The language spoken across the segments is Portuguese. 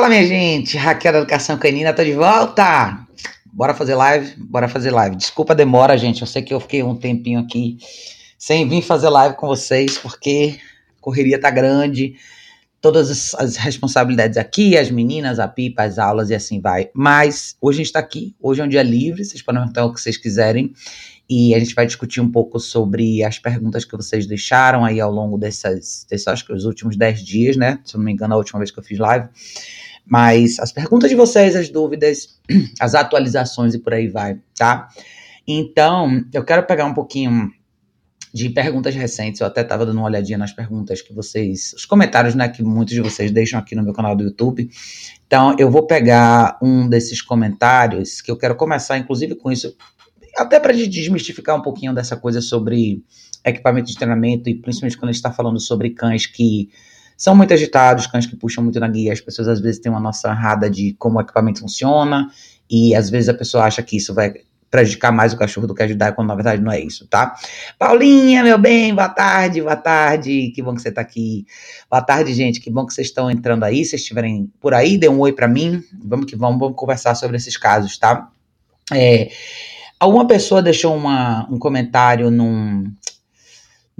Fala, minha gente. Raquel da Educação Canina, tô de volta. Bora fazer live? Bora fazer live. Desculpa a demora, gente. Eu sei que eu fiquei um tempinho aqui sem vir fazer live com vocês, porque a correria tá grande. Todas as, responsabilidades aqui, as meninas, a pipa, as aulas e assim vai. Mas hoje a gente tá aqui. Hoje é um dia livre. Vocês podem perguntar o que vocês quiserem e a gente vai discutir um pouco sobre as perguntas que vocês deixaram aí ao longo dessas, desses, acho que os últimos 10 dias, né? Se eu não me engano, a última vez que eu fiz live. Mas as perguntas de vocês, as dúvidas, as atualizações e por aí vai, tá? Então, eu quero pegar um pouquinho de perguntas recentes. Eu até estava dando uma olhadinha nas perguntas que vocês, os comentários, né, que muitos de vocês deixam aqui no meu canal do YouTube. Então, eu vou pegar um desses comentários que eu quero começar, inclusive, com isso até para desmistificar um pouquinho dessa coisa sobre equipamento de treinamento e principalmente quando a gente está falando sobre cães que são muito agitados, cães que puxam muito na guia, as pessoas às vezes têm uma noção errada de como o equipamento funciona e às vezes a pessoa acha que isso vai prejudicar mais o cachorro do que ajudar, quando na verdade não é isso, tá? Paulinha, meu bem, boa tarde, boa tarde, que bom que você tá aqui. Boa tarde, gente, que bom que vocês estão entrando aí, se estiverem por aí, dê um oi para mim, vamos que vamos, vamos conversar sobre esses casos, tá? É, Alguma pessoa deixou uma, um comentário num,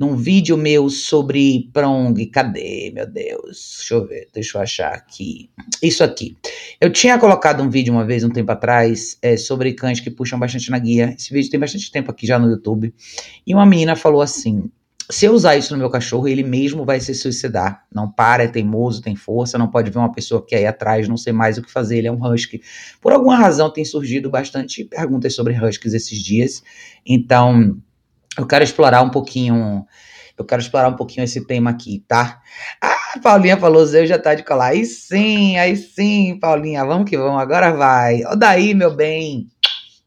num vídeo meu sobre Prong. Cadê, meu Deus? Deixa eu ver, deixa eu achar aqui. Isso aqui. Eu tinha colocado um vídeo uma vez, um tempo atrás, é, sobre cães que puxam bastante na guia. Esse vídeo tem bastante tempo aqui já no YouTube. E uma menina falou assim: se eu usar isso no meu cachorro, ele mesmo vai se suicidar. Não para, é teimoso, tem força, não pode ver uma pessoa que é aí atrás, não sei mais o que fazer, ele é um husky. Por alguma razão tem surgido bastante perguntas sobre huskies esses dias. Então, eu quero explorar um pouquinho, eu quero explorar um pouquinho esse tema aqui, tá? Ah, Paulinha falou, Zé já tá de colar. Aí sim, aí sim, Paulinha, vamos que vamos, agora vai. Ó daí, meu bem.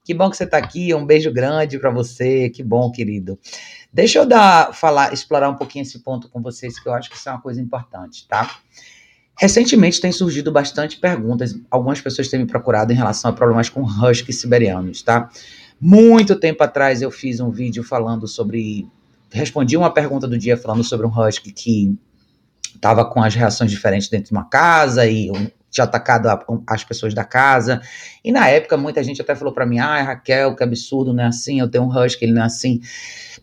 Que bom que você tá aqui, um beijo grande para você, que bom, querido. Deixa eu dar, falar, explorar um pouquinho esse ponto com vocês, que eu acho que isso é uma coisa importante, tá? Recentemente tem surgido bastante perguntas, algumas pessoas têm me procurado em relação a problemas com huskies siberianos, tá? Muito tempo atrás eu fiz um vídeo falando sobre. Respondi uma pergunta do dia falando sobre um husky que estava com as reações diferentes dentro de uma casa e tinha atacado a, as pessoas da casa. E na época muita gente até falou para mim: ah, Raquel, que absurdo, não é assim, eu tenho um husky, ele não é assim.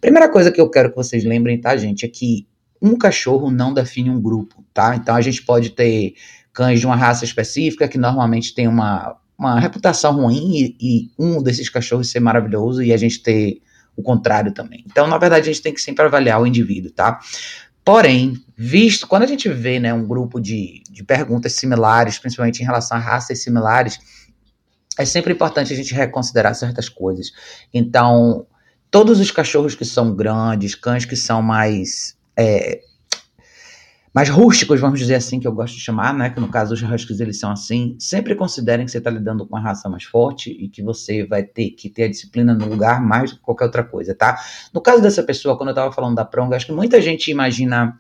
Primeira coisa que eu quero que vocês lembrem, tá, gente, é que um cachorro não define um grupo, tá? Então a gente pode ter cães de uma raça específica que normalmente tem uma, uma reputação ruim e, e um desses cachorros ser maravilhoso e a gente ter o contrário também. Então, na verdade, a gente tem que sempre avaliar o indivíduo, tá? Porém, visto, quando a gente vê né, um grupo de, de perguntas similares, principalmente em relação a raças similares, é sempre importante a gente reconsiderar certas coisas. Então, todos os cachorros que são grandes, cães que são mais é, mais rústicos, vamos dizer assim, que eu gosto de chamar, né? Que no caso os huskies eles são assim. Sempre considerem que você está lidando com uma raça mais forte e que você vai ter que ter a disciplina no lugar mais do que qualquer outra coisa, tá? No caso dessa pessoa, quando eu estava falando da Prong, acho que muita gente imagina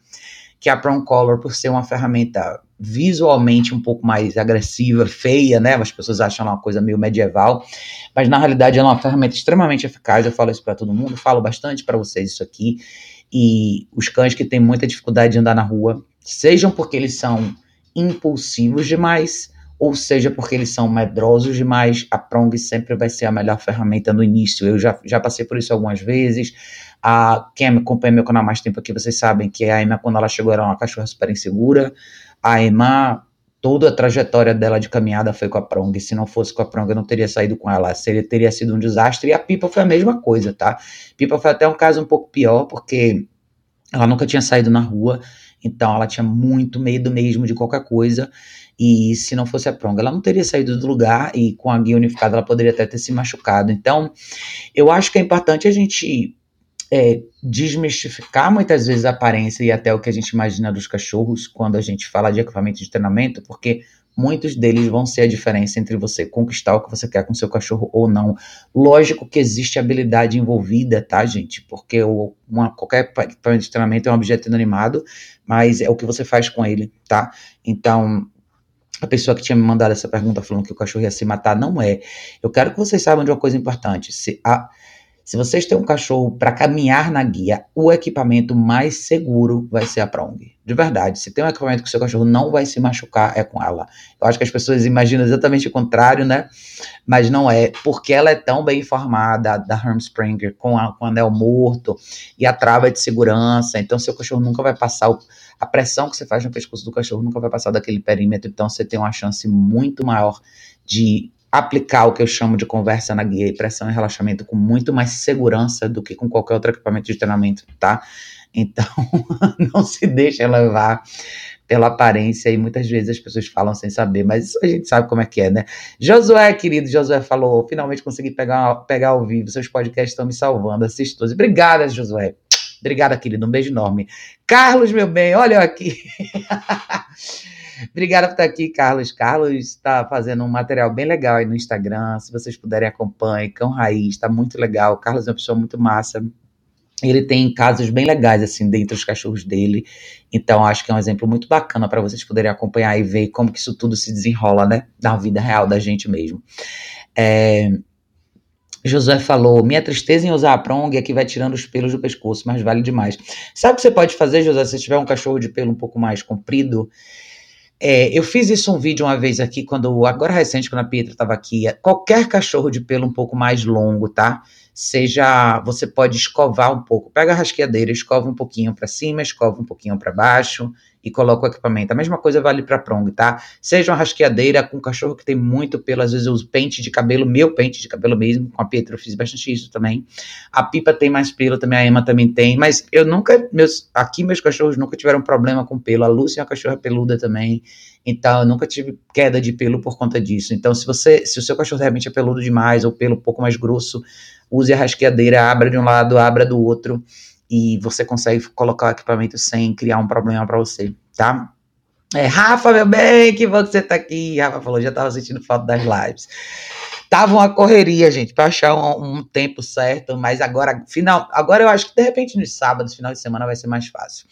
que a Prong Color, por ser uma ferramenta visualmente um pouco mais agressiva, feia, né? As pessoas acham ela uma coisa meio medieval, mas na realidade ela é uma ferramenta extremamente eficaz. Eu falo isso para todo mundo, falo bastante para vocês isso aqui. E os cães que têm muita dificuldade de andar na rua, sejam porque eles são impulsivos demais, ou seja porque eles são medrosos demais, a Prong sempre vai ser a melhor ferramenta no início. Eu já, já passei por isso algumas vezes. A, quem acompanha meu canal há mais tempo aqui, vocês sabem que a Emma, quando ela chegou, era uma cachorra super insegura. A Emma, toda a trajetória dela de caminhada foi com a Prong. Se não fosse com a Prong, eu não teria saído com ela. Seria, teria sido um desastre. E a Pipa foi a mesma coisa, tá? Pipa foi até um caso um pouco pior, porque ela nunca tinha saído na rua. Então ela tinha muito medo mesmo de qualquer coisa. E se não fosse a Prong, ela não teria saído do lugar. E com a guia unificada, ela poderia até ter se machucado. Então, eu acho que é importante a gente é, desmistificar muitas vezes a aparência e até o que a gente imagina dos cachorros quando a gente fala de equipamento de treinamento, porque muitos deles vão ser a diferença entre você conquistar o que você quer com seu cachorro ou não. Lógico que existe habilidade envolvida, tá, gente? Porque o, uma, qualquer equipamento de treinamento é um objeto inanimado, mas é o que você faz com ele, tá? Então, a pessoa que tinha me mandado essa pergunta falando que o cachorro ia se matar, não é. Eu quero que vocês saibam de uma coisa importante. Se a Se vocês têm um cachorro para caminhar na guia, o equipamento mais seguro vai ser a Prong. De verdade, se tem um equipamento que o seu cachorro não vai se machucar, é com ela. Eu acho que as pessoas imaginam exatamente o contrário, né? Mas não é, porque ela é tão bem informada da Hermspringer com, com o anel morto e a trava de segurança. Então, seu cachorro nunca vai passar o, a pressão que você faz no pescoço do cachorro nunca vai passar daquele perímetro. Então, você tem uma chance muito maior de aplicar o que eu chamo de conversa na guia e pressão e relaxamento com muito mais segurança do que com qualquer outro equipamento de treinamento, tá? Então, não se deixe levar pela aparência e muitas vezes as pessoas falam sem saber, mas isso a gente sabe como é que é, né? Josué, querido, Josué falou, finalmente consegui pegar, pegar ao vivo, seus podcasts estão me salvando, assisto Obrigada, Josué. Obrigada, querido, um beijo enorme. Carlos, meu bem, olha eu aqui. Obrigada por estar aqui, Carlos. Carlos está fazendo um material bem legal aí no Instagram. Se vocês puderem, acompanhe. Cão Raiz, está muito legal. Carlos é uma pessoa muito massa. Ele tem casos bem legais, assim, dentre os cachorros dele. Então, acho que é um exemplo muito bacana para vocês poderem acompanhar e ver como que isso tudo se desenrola, né? Na vida real da gente mesmo. É... Josué falou: Minha tristeza em usar a prong é que vai tirando os pelos do pescoço, mas vale demais. Sabe o que você pode fazer, Josué, se tiver um cachorro de pelo um pouco mais comprido? É, eu fiz isso um vídeo uma vez aqui, quando agora recente, quando a Pietra estava aqui. Qualquer cachorro de pelo um pouco mais longo, tá? Seja, você pode escovar um pouco. Pega a rasqueadeira, escova um pouquinho para cima, escova um pouquinho para baixo e coloca o equipamento. A mesma coisa vale para prong, tá? Seja uma rasqueadeira com um cachorro que tem muito pelo, às vezes eu uso pente de cabelo, meu pente de cabelo mesmo, com a Pietra eu fiz bastante isso também. A Pipa tem mais pelo também, a Emma também tem, mas eu nunca, meus, aqui meus cachorros nunca tiveram problema com pelo. A Lúcia é uma cachorra peluda também, então eu nunca tive queda de pelo por conta disso. Então se você, se o seu cachorro realmente é peludo demais ou pelo um pouco mais grosso, use a rasqueadeira, abra de um lado, abra do outro e você consegue colocar o equipamento sem criar um problema para você, tá? É, Rafa, meu bem, que bom que você tá aqui. Rafa falou, já tava sentindo falta das lives. Tava uma correria, gente, para achar um, um, tempo certo, mas agora, final, agora eu acho que de repente nos sábados, final de semana vai ser mais fácil.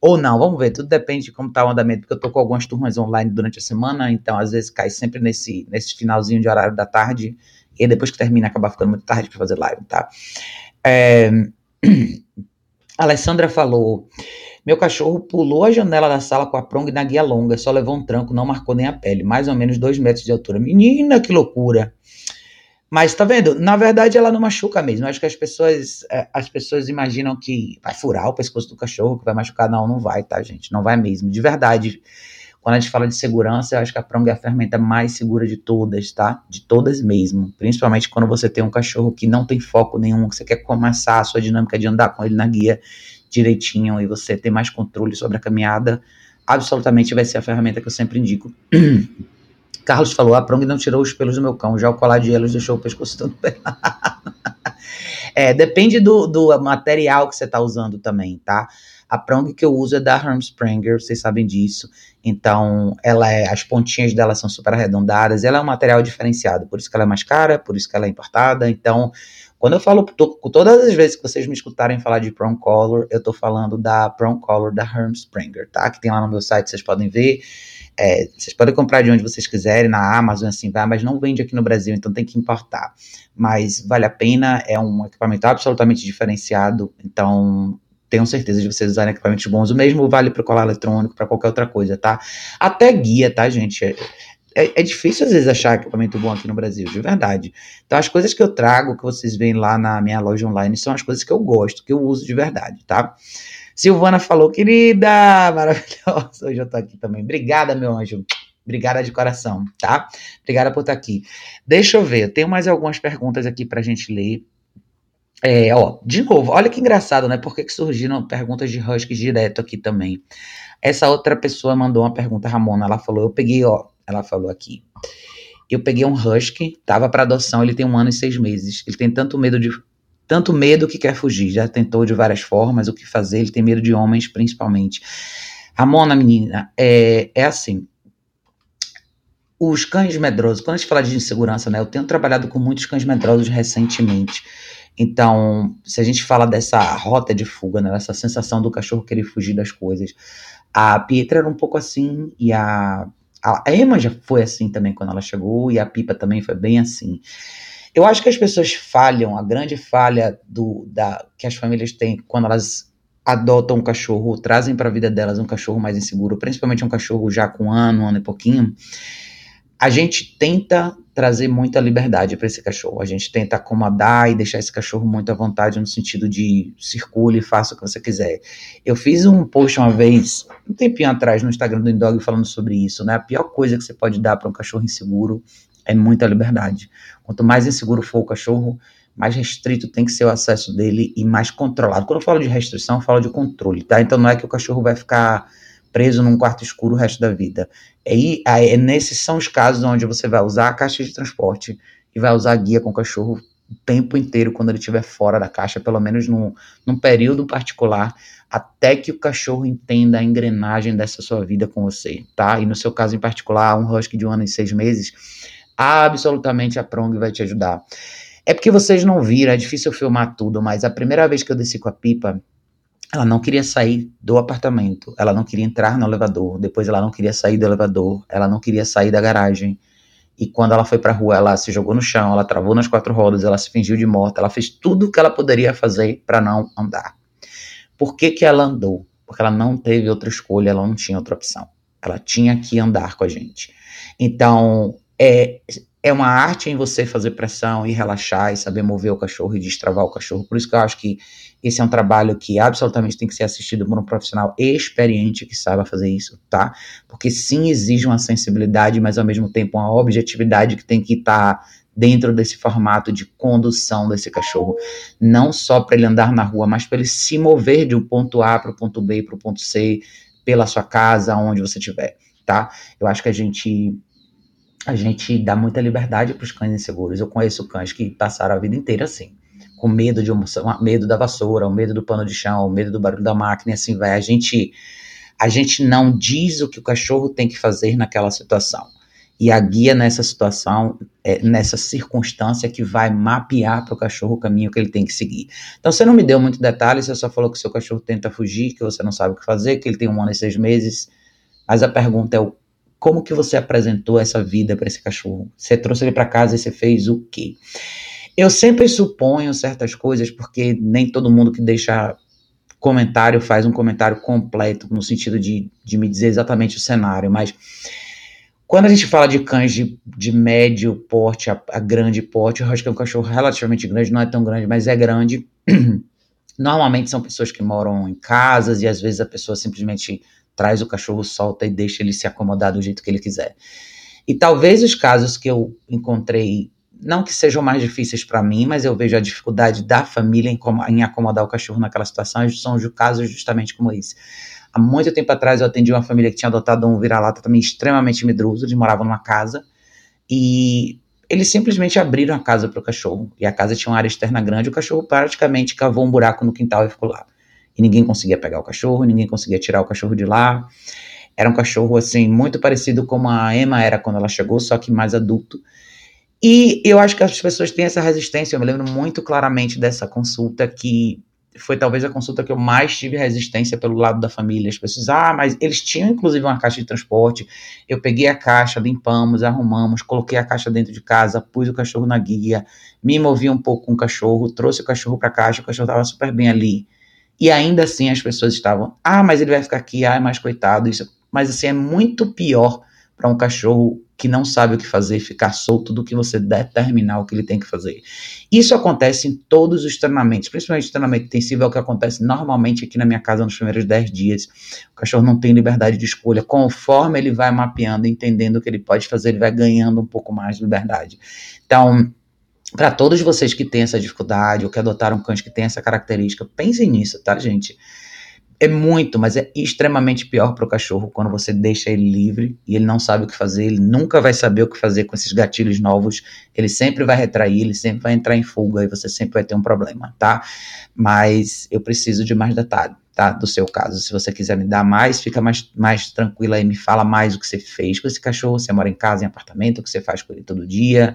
Ou não, vamos ver, tudo depende de como tá o andamento, porque eu tô com algumas turmas online durante a semana, então às vezes cai sempre nesse, nesse finalzinho de horário da tarde, e depois que termina acaba ficando muito tarde para fazer live, tá? É... Alessandra falou: Meu cachorro pulou a janela da sala com a prong na guia longa, só levou um tranco, não marcou nem a pele, mais ou menos dois metros de altura. Menina, que loucura! Mas tá vendo? Na verdade, ela não machuca mesmo. Acho que as pessoas, é, as pessoas imaginam que vai furar o pescoço do cachorro, que vai machucar. Não, não vai, tá, gente? Não vai mesmo. De verdade. Quando a gente fala de segurança, eu acho que a prong é a ferramenta mais segura de todas, tá? De todas mesmo. Principalmente quando você tem um cachorro que não tem foco nenhum, que você quer começar a sua dinâmica de andar com ele na guia direitinho e você ter mais controle sobre a caminhada, absolutamente vai ser a ferramenta que eu sempre indico. Carlos falou: a prong não tirou os pelos do meu cão, já o colar de elos deixou o pescoço todo pelado. é, depende do, do material que você está usando também, tá? A prong que eu uso é da Hermspringer, vocês sabem disso. Então, ela é, as pontinhas dela são super arredondadas, ela é um material diferenciado, por isso que ela é mais cara, por isso que ela é importada. Então, quando eu falo, tô, todas as vezes que vocês me escutarem falar de Prong Color, eu tô falando da Prong Color da Hermspringer, tá? Que tem lá no meu site, vocês podem ver. É, vocês podem comprar de onde vocês quiserem, na Amazon, assim vai, mas não vende aqui no Brasil, então tem que importar. Mas vale a pena, é um equipamento absolutamente diferenciado, então tenham certeza de vocês usarem equipamentos bons. O mesmo vale para colar eletrônico, para qualquer outra coisa, tá? Até guia, tá, gente? É, é, é, difícil às vezes achar equipamento bom aqui no Brasil, de verdade. Então, as coisas que eu trago, que vocês veem lá na minha loja online, são as coisas que eu gosto, que eu uso de verdade, tá? Silvana falou, querida, maravilhosa. Hoje eu tô aqui também. Obrigada, meu anjo. Obrigada de coração, tá? Obrigada por estar aqui. Deixa eu ver, eu tenho mais algumas perguntas aqui pra gente ler. É, ó, de novo, olha que engraçado, né? Por que, que surgiram perguntas de Husky direto aqui também? Essa outra pessoa mandou uma pergunta, Ramona, ela falou, eu peguei, ó, ela falou aqui, eu peguei um Husky, tava para adoção, ele tem um ano e seis meses, ele tem tanto medo de, tanto medo que quer fugir, já tentou de várias formas o que fazer, ele tem medo de homens principalmente. Ramona, menina, é, é assim, os cães medrosos, quando a gente fala de insegurança, né, eu tenho trabalhado com muitos cães medrosos recentemente, então, se a gente fala dessa rota de fuga, né, dessa sensação do cachorro querer fugir das coisas, a Pietra era um pouco assim e a, a Emma já foi assim também quando ela chegou e a Pipa também foi bem assim. Eu acho que as pessoas falham, a grande falha do, da, que as famílias têm quando elas adotam um cachorro, trazem para a vida delas um cachorro mais inseguro, principalmente um cachorro já com um ano, um ano e pouquinho, a gente tenta trazer muita liberdade para esse cachorro. A gente tenta acomodar e deixar esse cachorro muito à vontade no sentido de circule, faça o que você quiser. Eu fiz um post uma vez, um tempinho atrás, no Instagram do Indog falando sobre isso, né? A pior coisa que você pode dar para um cachorro inseguro é muita liberdade. Quanto mais inseguro for o cachorro, mais restrito tem que ser o acesso dele e mais controlado. Quando eu falo de restrição, eu falo de controle, tá? Então não é que o cachorro vai ficar preso num quarto escuro o resto da vida. E aí, nesses são os casos onde você vai usar a caixa de transporte e vai usar a guia com o cachorro o tempo inteiro quando ele estiver fora da caixa, pelo menos num, num período particular, até que o cachorro entenda a engrenagem dessa sua vida com você, tá? E no seu caso em particular, um husky de um ano e seis meses, absolutamente a Prong vai te ajudar. É porque vocês não viram, é difícil filmar tudo, mas a primeira vez que eu desci com a pipa, ela não queria sair do apartamento, ela não queria entrar no elevador, depois ela não queria sair do elevador, ela não queria sair da garagem. E quando ela foi pra rua, ela se jogou no chão, ela travou nas quatro rodas, ela se fingiu de morta, ela fez tudo o que ela poderia fazer para não andar. Por que, que ela andou? Porque ela não teve outra escolha, ela não tinha outra opção. Ela tinha que andar com a gente. Então, é, é uma arte em você fazer pressão e relaxar e saber mover o cachorro e destravar o cachorro. Por isso que eu acho que esse é um trabalho que absolutamente tem que ser assistido por um profissional experiente que saiba fazer isso, tá? Porque sim exige uma sensibilidade, mas ao mesmo tempo uma objetividade que tem que estar tá dentro desse formato de condução desse cachorro, não só para ele andar na rua, mas para ele se mover de um ponto A para o ponto B para o ponto C, pela sua casa, onde você estiver, tá? Eu acho que a gente a gente dá muita liberdade para os cães inseguros. Eu conheço cães que passaram a vida inteira assim, com medo de um, medo da vassoura, o medo do pano de chão, o medo do barulho da máquina, e assim vai. A gente, a gente não diz o que o cachorro tem que fazer naquela situação. E a guia nessa situação, é, nessa circunstância, que vai mapear para o cachorro o caminho que ele tem que seguir. Então, você não me deu muito detalhe, você só falou que seu cachorro tenta fugir, que você não sabe o que fazer, que ele tem um ano e seis meses. Mas a pergunta é o como que você apresentou essa vida para esse cachorro? Você trouxe ele para casa e você fez o quê? Eu sempre suponho certas coisas, porque nem todo mundo que deixa comentário faz um comentário completo, no sentido de, de me dizer exatamente o cenário, mas quando a gente fala de cães de, de médio porte a, a, grande porte, acho que é um cachorro relativamente grande, não é tão grande, mas é grande. Normalmente são pessoas que moram em casas e às vezes a pessoa simplesmente traz o cachorro, solta e deixa ele se acomodar do jeito que ele quiser. E talvez os casos que eu encontrei, não que sejam mais difíceis para mim, mas eu vejo a dificuldade da família em, em acomodar o cachorro naquela situação, são os casos justamente como esse. Há muito tempo atrás eu atendi uma família que tinha adotado um vira-lata também extremamente medroso, eles moravam numa casa, e eles simplesmente abriram a casa para o cachorro. E a casa tinha uma área externa grande, o cachorro praticamente cavou um buraco no quintal e ficou lá e ninguém conseguia pegar o cachorro, ninguém conseguia tirar o cachorro de lá. Era um cachorro, assim, muito parecido com a Emma era quando ela chegou, só que mais adulto. E eu acho que as pessoas têm essa resistência. Eu me lembro muito claramente dessa consulta que foi talvez a consulta que eu mais tive resistência pelo lado da família. As pessoas, ah, mas eles tinham inclusive uma caixa de transporte. Eu peguei a caixa, limpamos, arrumamos, coloquei a caixa dentro de casa, pus o cachorro na guia, me movi um pouco com o cachorro, trouxe o cachorro para a caixa, o cachorro estava super bem ali. E ainda assim as pessoas estavam, ah, mas ele vai ficar aqui, ah, mais coitado, isso. Mas assim, é muito pior para um cachorro que não sabe o que fazer ficar solto do que você determinar o que ele tem que fazer. Isso acontece em todos os treinamentos, principalmente treinamento intensivo, é o que acontece normalmente aqui na minha casa nos primeiros 10 dias. O cachorro não tem liberdade de escolha. Conforme ele vai mapeando, entendendo o que ele pode fazer, ele vai ganhando um pouco mais de liberdade. Então, para todos vocês que têm essa dificuldade ou que adotaram cães que têm essa característica, pensem nisso, tá, gente? É muito, mas é extremamente pior para o cachorro quando você deixa ele livre e ele não sabe o que fazer, ele nunca vai saber o que fazer com esses gatilhos novos, ele sempre vai retrair, ele sempre vai entrar em fuga e você sempre vai ter um problema, tá? Mas eu preciso de mais detalhe, tá? Do seu caso. Se você quiser me dar mais, fica mais, mais tranquila e me fala mais o que você fez com esse cachorro, você mora em casa, em apartamento, o que você faz com ele todo dia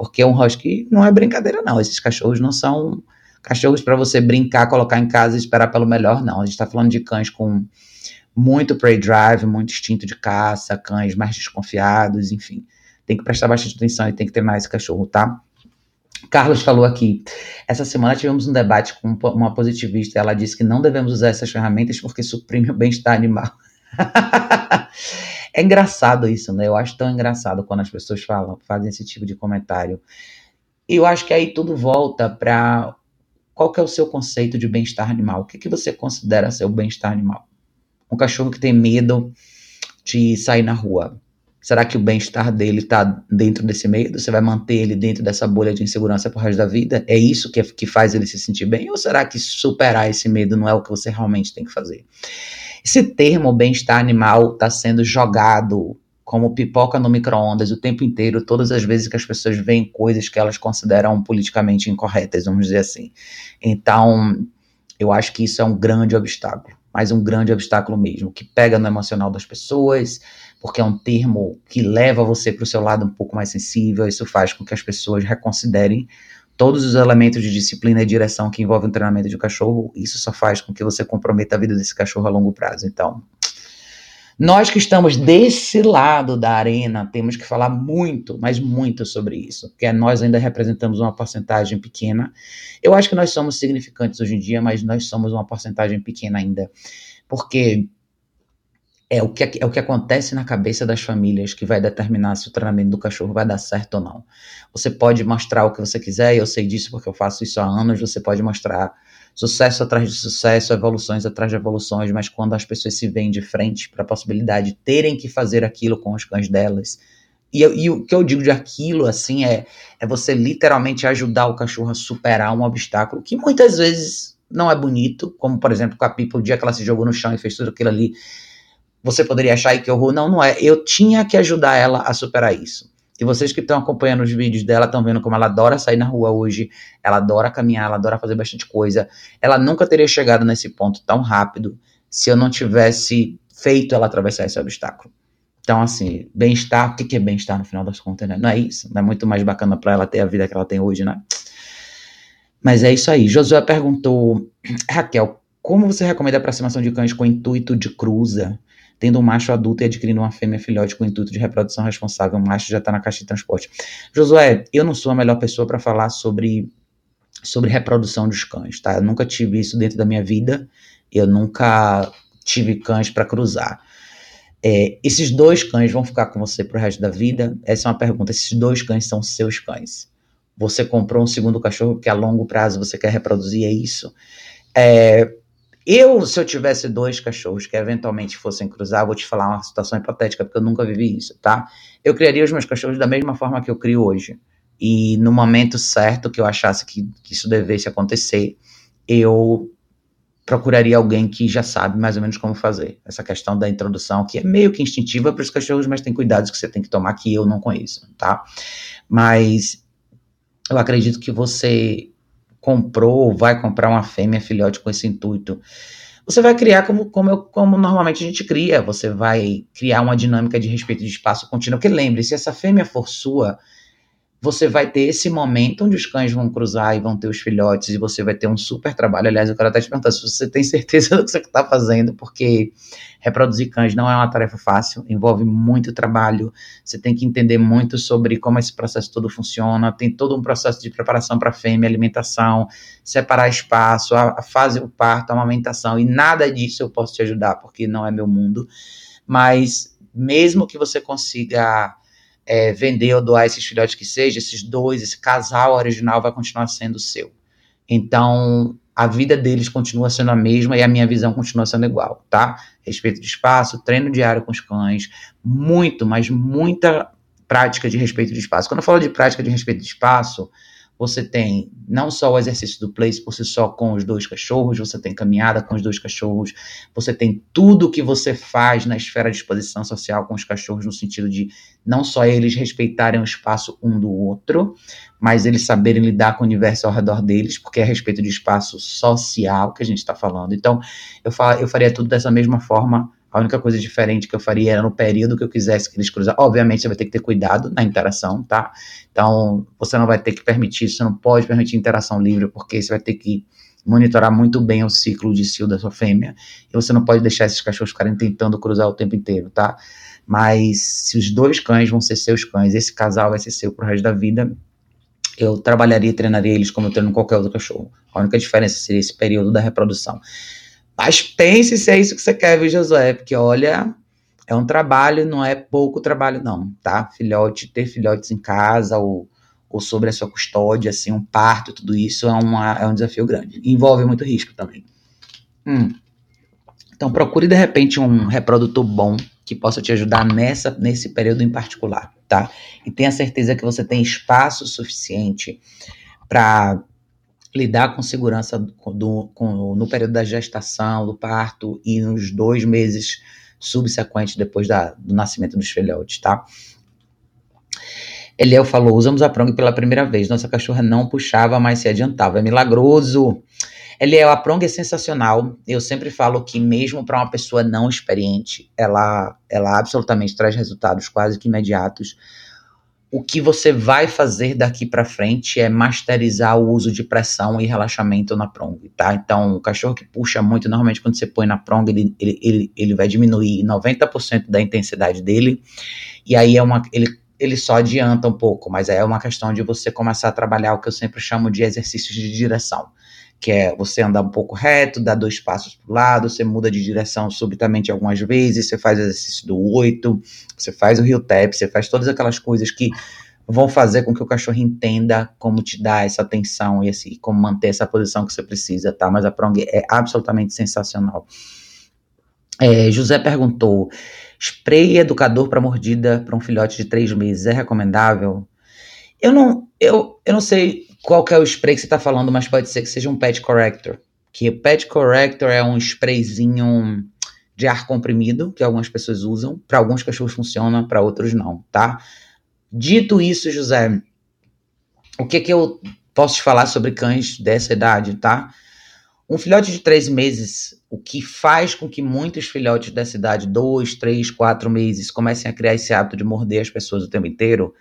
porque um husky não é brincadeira, não. Esses cachorros não são cachorros para você brincar, colocar em casa e esperar pelo melhor, não. A gente está falando de cães com muito prey drive, muito instinto de caça, cães mais desconfiados, enfim. Tem que prestar bastante atenção e tem que ter mais cachorro, tá? Carlos falou aqui. Essa semana tivemos um debate com uma positivista. Ela disse que não devemos usar essas ferramentas porque suprime o bem-estar animal. é engraçado isso, né? Eu acho tão engraçado quando as pessoas falam, fazem esse tipo de comentário. E eu acho que aí tudo volta para qual que é o seu conceito de bem-estar animal? O que, que você considera ser o bem-estar animal? Um cachorro que tem medo de sair na rua. Será que o bem-estar dele está dentro desse medo? Você vai manter ele dentro dessa bolha de insegurança pro resto da vida? É isso que, que faz ele se sentir bem? Ou será que superar esse medo não é o que você realmente tem que fazer? Esse termo bem-estar animal está sendo jogado como pipoca no micro-ondas o tempo inteiro, todas as vezes que as pessoas veem coisas que elas consideram politicamente incorretas, vamos dizer assim. Então, eu acho que isso é um grande obstáculo, mas um grande obstáculo mesmo, que pega no emocional das pessoas, porque é um termo que leva você para o seu lado um pouco mais sensível, isso faz com que as pessoas reconsiderem todos os elementos de disciplina e direção que envolvem o treinamento de cachorro, isso só faz com que você comprometa a vida desse cachorro a longo prazo. Então, nós que estamos desse lado da arena temos que falar muito, mas muito sobre isso, porque nós ainda representamos uma porcentagem pequena. Eu acho que nós somos significantes hoje em dia, mas nós somos uma porcentagem pequena ainda, porque é o que, é o que acontece na cabeça das famílias que vai determinar se o treinamento do cachorro vai dar certo ou não. Você pode mostrar o que você quiser, eu sei disso porque eu faço isso há anos, você pode mostrar sucesso atrás de sucesso, evoluções atrás de evoluções, mas quando as pessoas se veem de frente para a possibilidade de terem que fazer aquilo com os cães delas, e, e, o que eu digo de aquilo, assim, é, é você literalmente ajudar o cachorro a superar um obstáculo que muitas vezes não é bonito, como por exemplo com a Pipa, o dia que ela se jogou no chão e fez tudo aquilo ali, você poderia achar que horror. Não, não é. Eu tinha que ajudar ela a superar isso. E vocês que estão acompanhando os vídeos dela estão vendo como ela adora sair na rua hoje, ela adora caminhar, ela adora fazer bastante coisa. Ela nunca teria chegado nesse ponto tão rápido se eu não tivesse feito ela atravessar esse obstáculo. Então, assim, bem-estar, o que é bem-estar no final das contas, né? Não é isso? Não é muito mais bacana para ela ter a vida que ela tem hoje, né? Mas é isso aí. Josué perguntou, Raquel, como você recomenda a aproximação de cães com intuito de cruza? Tendo um macho adulto e adquirindo uma fêmea filhote com intuito de reprodução responsável, o macho já está na caixa de transporte. Josué, eu não sou a melhor pessoa para falar sobre, sobre reprodução dos cães, tá? Eu nunca tive isso dentro da minha vida, eu nunca tive cães para cruzar. É, esses dois cães vão ficar com você pro resto da vida? Essa é uma pergunta. Esses dois cães são seus cães. Você comprou um segundo cachorro que a longo prazo você quer reproduzir, é isso? É, eu, se eu tivesse dois cachorros que eventualmente fossem cruzar, vou te falar uma situação hipotética, porque eu nunca vivi isso, tá? Eu criaria os meus cachorros da mesma forma que eu crio hoje. E no momento certo que eu achasse que, que isso devesse acontecer, eu procuraria alguém que já sabe mais ou menos como fazer. Essa questão da introdução, que é meio que instintiva para os cachorros, mas tem cuidados que você tem que tomar que eu não conheço, tá? Mas eu acredito que você comprou ou vai comprar uma fêmea filhote com esse intuito, você vai criar como, como, eu, como normalmente a gente cria. Você vai criar uma dinâmica de respeito de espaço contínuo. Porque lembre, se essa fêmea for sua, você vai ter esse momento onde os cães vão cruzar e vão ter os filhotes e você vai ter um super trabalho. Aliás, eu quero até te perguntar se você tem certeza do que você está fazendo, porque reproduzir cães não é uma tarefa fácil, envolve muito trabalho. Você tem que entender muito sobre como esse processo todo funciona. Tem todo um processo de preparação para a fêmea, alimentação, separar espaço, a, a fase do parto, a amamentação, e nada disso eu posso te ajudar, porque não é meu mundo. Mas mesmo que você consiga é, vender ou doar esses filhotes que seja, esses dois, esse casal original vai continuar sendo seu. Então, a vida deles continua sendo a mesma e a minha visão continua sendo igual, tá? Respeito de espaço, treino diário com os cães, muito, mas muita prática de respeito de espaço. Quando eu falo de prática de respeito de espaço, você tem não só o exercício do place por si só com os dois cachorros, você tem caminhada com os dois cachorros, você tem tudo que você faz na esfera de exposição social com os cachorros, no sentido de não só eles respeitarem o espaço um do outro, mas eles saberem lidar com o universo ao redor deles, porque é a respeito de espaço social que a gente está falando. Então, eu, eu faria tudo dessa mesma forma a única coisa diferente que eu faria era no período que eu quisesse que eles cruzassem. Obviamente, você vai ter que ter cuidado na interação, tá? Então, você não vai ter que permitir, você não pode permitir interação livre, porque você vai ter que monitorar muito bem o ciclo de cio da sua fêmea. E você não pode deixar esses cachorros ficarem tentando cruzar o tempo inteiro, tá? Mas se os dois cães vão ser seus cães, esse casal vai ser seu pro resto da vida, eu trabalharia e treinaria eles como eu treino qualquer outro cachorro. A única diferença seria esse período da reprodução. Mas pense se é isso que você quer, viu, Josué? Porque olha, é um trabalho, não é pouco trabalho, não, tá? Filhote, ter filhotes em casa ou, ou sobre a sua custódia, assim, um parto, tudo isso é, uma, é um desafio grande. Envolve muito risco também. Hum. Então procure de repente um reprodutor bom que possa te ajudar nessa, nesse período em particular, tá? E tenha certeza que você tem espaço suficiente para lidar com segurança do, com, no período da gestação, do parto e nos dois meses subsequentes depois da, do nascimento dos filhotes, tá? Eliel falou: usamos a prong pela primeira vez. Nossa cachorra não puxava, mas se adiantava. É milagroso. Eliel, a prong é sensacional. Eu sempre falo que, mesmo para uma pessoa não experiente, ela, ela absolutamente traz resultados quase que imediatos o que você vai fazer daqui para frente é masterizar o uso de pressão e relaxamento na prong, tá? Então, o cachorro que puxa muito, normalmente quando você põe na prong, ele, ele, ele, ele vai diminuir 90% da intensidade dele, e aí é uma, ele, ele só adianta um pouco, mas aí é uma questão de você começar a trabalhar o que eu sempre chamo de exercícios de direção que é você andar um pouco reto, dar dois passos para o lado, você muda de direção subitamente algumas vezes, você faz o exercício do oito, você faz o heel tap, você faz todas aquelas coisas que vão fazer com que o cachorro entenda como te dar essa atenção e assim, como manter essa posição que você precisa, tá? Mas a prong é absolutamente sensacional. É, José perguntou: spray educador para mordida para um filhote de três meses é recomendável? Eu não, eu, eu não sei qual que é o spray que você está falando, mas pode ser que seja um pet corrector. Que pet corrector é um sprayzinho de ar comprimido que algumas pessoas usam. Para alguns cachorros funciona, para outros não, tá? Dito isso, José, o que que eu posso te falar sobre cães dessa idade, tá? Um filhote de três meses, o que faz com que muitos filhotes dessa idade, dois, três, quatro meses, comecem a criar esse hábito de morder as pessoas o tempo inteiro,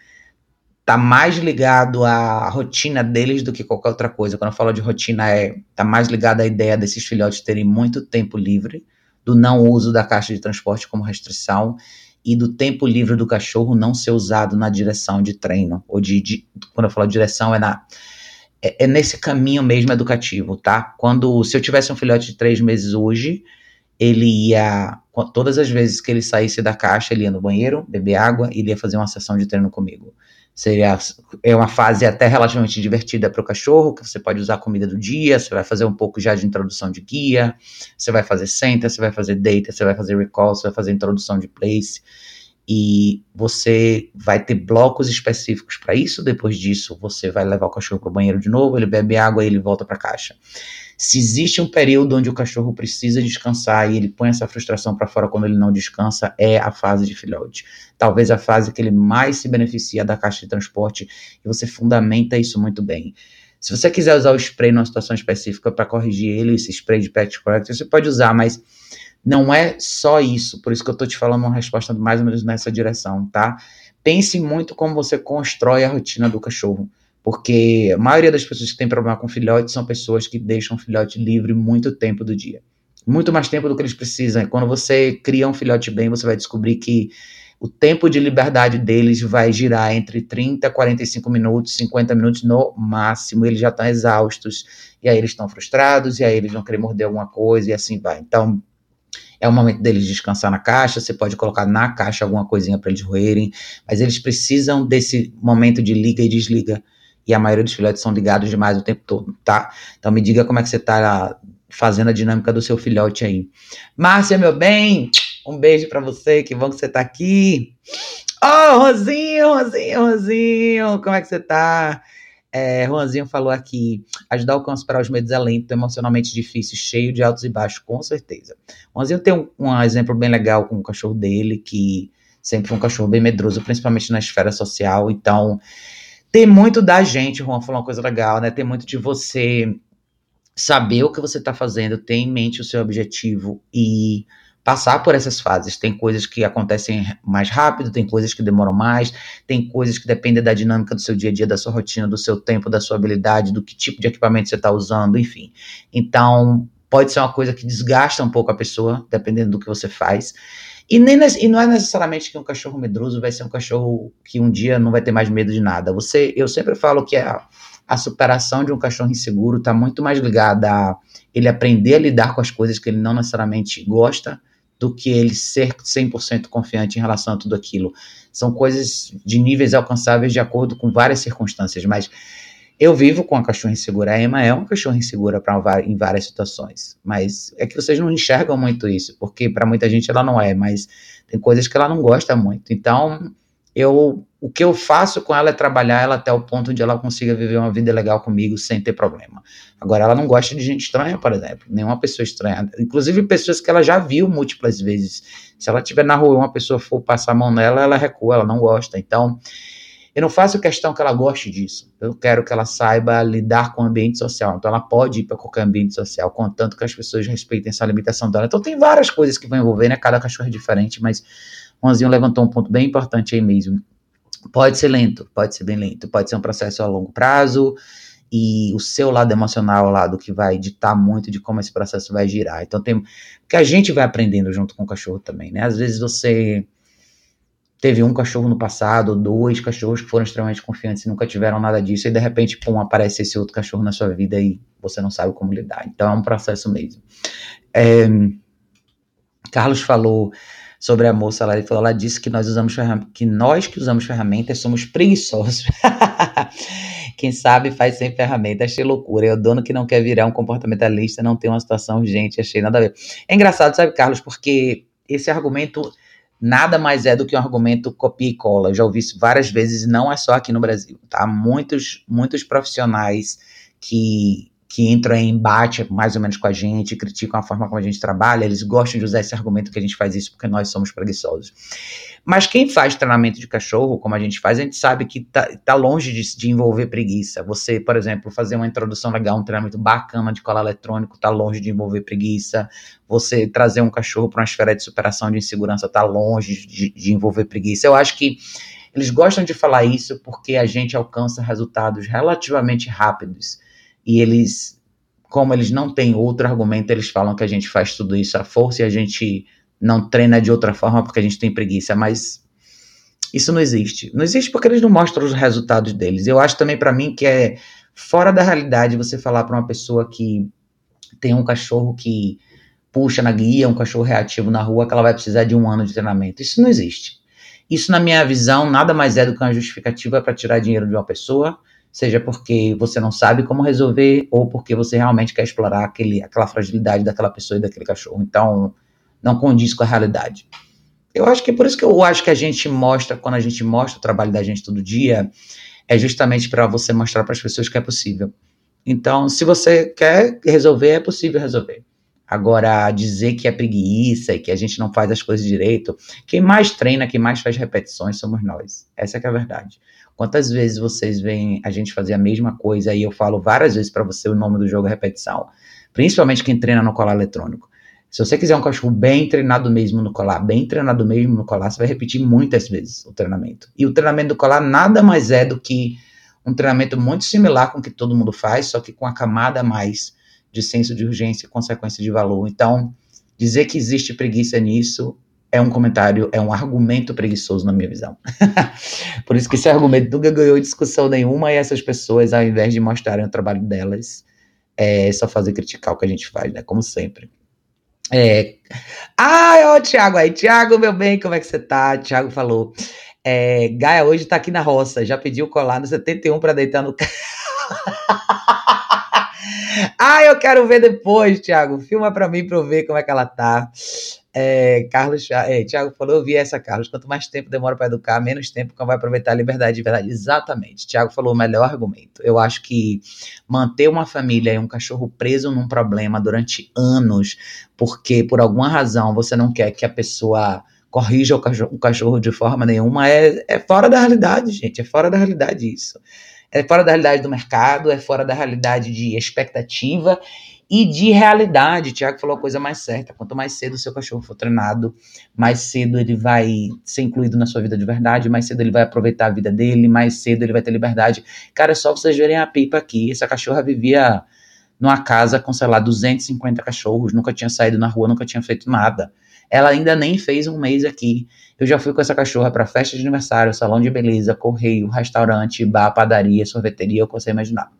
tá mais ligado à rotina deles do que qualquer outra coisa. Quando eu falo de rotina, é tá mais ligado à ideia desses filhotes terem muito tempo livre, do não uso da caixa de transporte como restrição e do tempo livre do cachorro não ser usado na direção de treino ou de, de quando eu falo de direção é na é, é, nesse caminho mesmo educativo, tá? Quando se eu tivesse um filhote de três meses hoje, ele ia todas as vezes que ele saísse da caixa, ele ia no banheiro, beber água, e ia fazer uma sessão de treino comigo. Seria é uma fase até relativamente divertida para o cachorro, que você pode usar a comida do dia, você vai fazer um pouco já de introdução de guia, você vai fazer senta, você vai fazer deita, você vai fazer recall, você vai fazer introdução de place. E você vai ter blocos específicos para isso. Depois disso, você vai levar o cachorro para o banheiro de novo, ele bebe água e ele volta para a caixa. Se existe um período onde o cachorro precisa descansar e ele põe essa frustração para fora quando ele não descansa, é a fase de filhote. Talvez a fase que ele mais se beneficia da caixa de transporte e você fundamenta isso muito bem. Se você quiser usar o spray numa situação específica para corrigir ele, esse spray de pet corrector, você pode usar, mas não é só isso. Por isso que eu estou te falando uma resposta mais ou menos nessa direção, tá? Pense muito como você constrói a rotina do cachorro. Porque a maioria das pessoas que tem problema com filhote são pessoas que deixam o filhote livre muito tempo do dia. Muito mais tempo do que eles precisam. E quando você cria um filhote bem, você vai descobrir que o tempo de liberdade deles vai girar entre 30, 45 minutos, 50 minutos no máximo. Eles já estão exaustos, e aí eles estão frustrados, e aí eles vão querer morder alguma coisa, e assim vai. Então, é o momento deles descansar na caixa. Você pode colocar na caixa alguma coisinha para eles roerem, mas eles precisam desse momento de liga e desliga e a maioria dos filhotes são ligados demais o tempo todo, tá? Então me diga como é que você tá fazendo a dinâmica do seu filhote aí. Márcia, meu bem, um beijo para você, que bom que você tá aqui. Oh, Rosinho, Rosinho, Rosinho, como é que você tá? É, Juanzinho falou aqui, ajudar o cão a superar os medos é lento, emocionalmente difícil, cheio de altos e baixos, com certeza. Juanzinho tem um, um exemplo bem legal com o cachorro dele, que sempre foi um cachorro bem medroso, principalmente na esfera social, então tem muito da gente, Juan falou uma coisa legal, né? Tem muito de você saber o que você está fazendo, ter em mente o seu objetivo e passar por essas fases. Tem coisas que acontecem mais rápido, tem coisas que demoram mais, tem coisas que dependem da dinâmica do seu dia a dia, da sua rotina, do seu tempo, da sua habilidade, do que tipo de equipamento você está usando, enfim. Então, pode ser uma coisa que desgasta um pouco a pessoa, dependendo do que você faz. E, nem, e não é necessariamente que um cachorro medroso vai ser um cachorro que um dia não vai ter mais medo de nada. Você, eu sempre falo que a, a superação de um cachorro inseguro está muito mais ligada a ele aprender a lidar com as coisas que ele não necessariamente gosta do que ele ser 100% confiante em relação a tudo aquilo. São coisas de níveis alcançáveis de acordo com várias circunstâncias, mas eu vivo com a cachorra insegura. A Emma é uma cachorra insegura pra, em várias situações. Mas é que vocês não enxergam muito isso, porque para muita gente ela não é, mas tem coisas que ela não gosta muito. Então, eu o que eu faço com ela é trabalhar ela até o ponto onde ela consiga viver uma vida legal comigo sem ter problema. Agora, ela não gosta de gente estranha, por exemplo, nenhuma pessoa estranha. Inclusive pessoas que ela já viu múltiplas vezes. Se ela estiver na rua e uma pessoa for passar a mão nela, ela recua, ela não gosta. Então, eu não faço questão que ela goste disso. Eu quero que ela saiba lidar com o ambiente social. Então, ela pode ir para qualquer ambiente social, contanto que as pessoas respeitem essa limitação dela. Então, tem várias coisas que vão envolver, né? Cada cachorro é diferente, mas o Ronzinho levantou um ponto bem importante aí mesmo. Pode ser lento, pode ser bem lento, pode ser um processo a longo prazo, e o seu lado emocional é o lado que vai ditar muito de como esse processo vai girar. Então tem que a gente vai aprendendo junto com o cachorro também, né? Às vezes você teve um cachorro no passado, dois cachorros que foram extremamente confiantes e nunca tiveram nada disso, e de repente, pum, aparece esse outro cachorro na sua vida e você não sabe como lidar. Então é um processo mesmo. É, Carlos falou sobre a moça lá, ele falou, ela disse que nós usamos que nós que usamos ferramentas somos preguiçosos. Quem sabe faz sem ferramenta, achei loucura. É o dono que não quer virar um comportamentalista, não tem uma situação urgente, achei nada a ver. É engraçado, sabe, Carlos, porque esse argumento nada mais é do que um argumento copia e cola. Eu já ouvi isso várias vezes, não é só aqui no Brasil, tá? Muitos, muitos profissionais que, que entram em embate mais ou menos com a gente, criticam a forma como a gente trabalha, eles gostam de usar esse argumento que a gente faz isso porque nós somos preguiçosos. Mas quem faz treinamento de cachorro, como a gente faz, a gente sabe que tá, tá longe de, de, envolver preguiça. Você, por exemplo, fazer uma introdução legal, um treinamento bacana de colar eletrônico, tá longe de envolver preguiça. Você trazer um cachorro para uma esfera de superação de insegurança, tá longe de, de envolver preguiça. Eu acho que eles gostam de falar isso porque a gente alcança resultados relativamente rápidos. E eles, como eles não têm outro argumento, eles falam que a gente faz tudo isso à força e a gente não treina de outra forma porque a gente tem preguiça, mas isso não existe. Não existe porque eles não mostram os resultados deles. Eu acho também para mim que é fora da realidade você falar para uma pessoa que tem um cachorro que puxa na guia, um cachorro reativo na rua, que ela vai precisar de um ano de treinamento. Isso não existe. Isso, na minha visão, nada mais é do que uma justificativa para tirar dinheiro de uma pessoa, seja porque você não sabe como resolver ou porque você realmente quer explorar aquele, aquela fragilidade daquela pessoa e daquele cachorro. Então, não condiz com a realidade. Eu acho que é por isso que eu acho que a gente mostra, quando a gente mostra o trabalho da gente todo dia, é justamente para você mostrar para as pessoas que é possível. Então, se você quer resolver, é possível resolver. Agora, dizer que é preguiça e que a gente não faz as coisas direito, quem mais treina, quem mais faz repetições somos nós. Essa é, é a verdade. Quantas vezes vocês veem a gente fazer a mesma coisa e eu falo várias vezes para você o nome do jogo é repetição, principalmente quem treina no colar eletrônico. Se você quiser um cachorro bem treinado mesmo no colar, bem treinado mesmo no colar, você vai repetir muitas vezes o treinamento. E o treinamento do colar nada mais é do que um treinamento muito similar com o que todo mundo faz, só que com a camada a mais de senso de urgência e consequência de valor. Então, dizer que existe preguiça nisso é um comentário, é um argumento preguiçoso na minha visão. Por isso que esse argumento nunca ganhou discussão nenhuma e essas pessoas, ao invés de mostrarem o trabalho delas, é só fazer criticar o que a gente faz, né? Como sempre. É. Ah, o Thiago aí. Thiago, meu bem, como é que você tá? Thiago falou. É, Gaia hoje tá aqui na roça. Já pediu colar no 71 para deitar no. ah, eu quero ver depois, Thiago. Filma para mim para eu ver como é que ela tá. É, Carlos, é, Tiago falou, eu vi essa, Carlos. Quanto mais tempo demora para educar, menos tempo que vai aproveitar a liberdade de verdade. Exatamente. Tiago falou o melhor argumento. Eu acho que manter uma família e um cachorro preso num problema durante anos, porque por alguma razão você não quer que a pessoa corrija o cachorro, o cachorro de forma nenhuma, é, é fora da realidade, gente. É fora da realidade isso. É fora da realidade do mercado, é fora da realidade de expectativa e de realidade. Tiago falou a coisa mais certa. Quanto mais cedo o seu cachorro for treinado, mais cedo ele vai ser incluído na sua vida de verdade, mais cedo ele vai aproveitar a vida dele, mais cedo ele vai ter liberdade. Cara, é só vocês verem a pipa aqui. Essa cachorra vivia numa casa com, sei lá, 250 cachorros, nunca tinha saído na rua, nunca tinha feito nada. Ela ainda nem fez um mês aqui. Eu já fui com essa cachorra para festa de aniversário, salão de beleza, correio, restaurante, bar, padaria, sorveteria, o que você imaginar.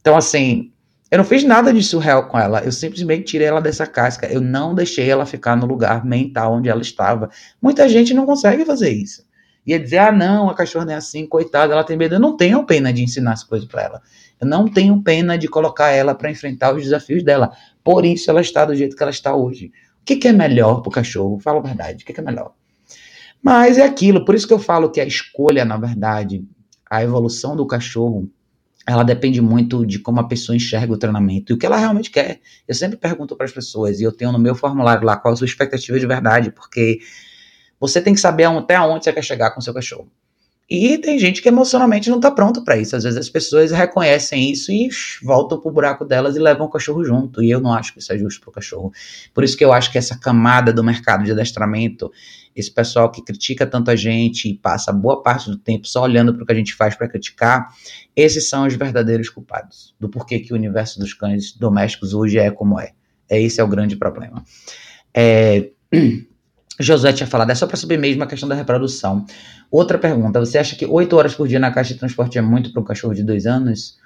Então, assim, eu não fiz nada de surreal com ela. Eu simplesmente tirei ela dessa casca. Eu não deixei ela ficar no lugar mental onde ela estava. Muita gente não consegue fazer isso. Ia dizer, ah, não, a cachorra não é assim, coitada, ela tem medo. Eu não tenho pena de ensinar as coisas para ela. Eu não tenho pena de colocar ela para enfrentar os desafios dela. Por isso ela está do jeito que ela está hoje. O que, que é melhor para o cachorro? Fala a verdade. O que, que é melhor? Mas é aquilo, por isso que eu falo que a escolha, na verdade, a evolução do cachorro, ela depende muito de como a pessoa enxerga o treinamento e o que ela realmente quer. Eu sempre pergunto para as pessoas, e eu tenho no meu formulário lá qual a sua expectativa de verdade, porque você tem que saber até onde você quer chegar com o seu cachorro. E tem gente que emocionalmente não está pronto para isso. Às vezes as pessoas reconhecem isso e voltam pro buraco delas e levam o cachorro junto. E eu não acho que isso é justo pro cachorro. Por isso que eu acho que essa camada do mercado de adestramento, esse pessoal que critica tanto a gente e passa boa parte do tempo só olhando para o que a gente faz para criticar, esses são os verdadeiros culpados do porquê que o universo dos cães domésticos hoje é como é. É esse é o grande problema. É... Josué tinha falado, é só para saber mesmo a questão da reprodução. Outra pergunta, você acha que 8 horas por dia na caixa de transporte é muito para um cachorro de 2 anos?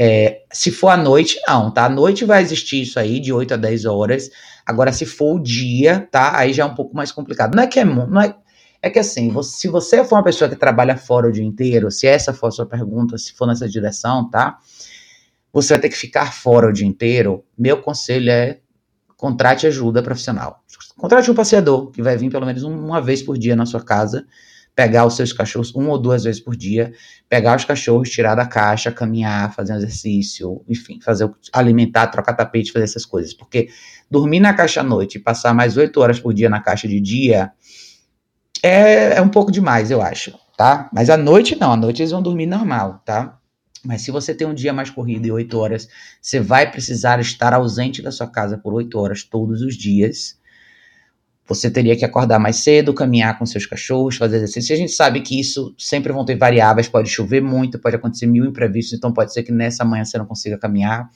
É, se for à noite, não, tá? À noite vai existir isso aí, de 8 a 10 horas. Agora, se for o dia, tá? Aí já é um pouco mais complicado. Não é que é, não é, é que assim, você, se você for uma pessoa que trabalha fora o dia inteiro, se essa for a sua pergunta, se for nessa direção, tá? Você vai ter que ficar fora o dia inteiro. Meu conselho é contrate ajuda profissional. Contrate um passeador que vai vir pelo menos uma vez por dia na sua casa, pegar os seus cachorros uma ou duas vezes por dia, pegar os cachorros, tirar da caixa, caminhar, fazer um exercício, enfim, fazer alimentar, trocar tapete, fazer essas coisas. Porque dormir na caixa à noite e passar mais oito horas por dia na caixa de dia é, é um pouco demais, eu acho, tá? Mas à noite não, à noite eles vão dormir normal, tá? Mas se você tem um dia mais corrido e oito horas, você vai precisar estar ausente da sua casa por oito horas todos os dias. Você teria que acordar mais cedo, caminhar com seus cachorros, fazer exercício. A gente sabe que isso sempre vão ter variáveis, pode chover muito, pode acontecer mil imprevistos, então pode ser que nessa manhã você não consiga caminhar.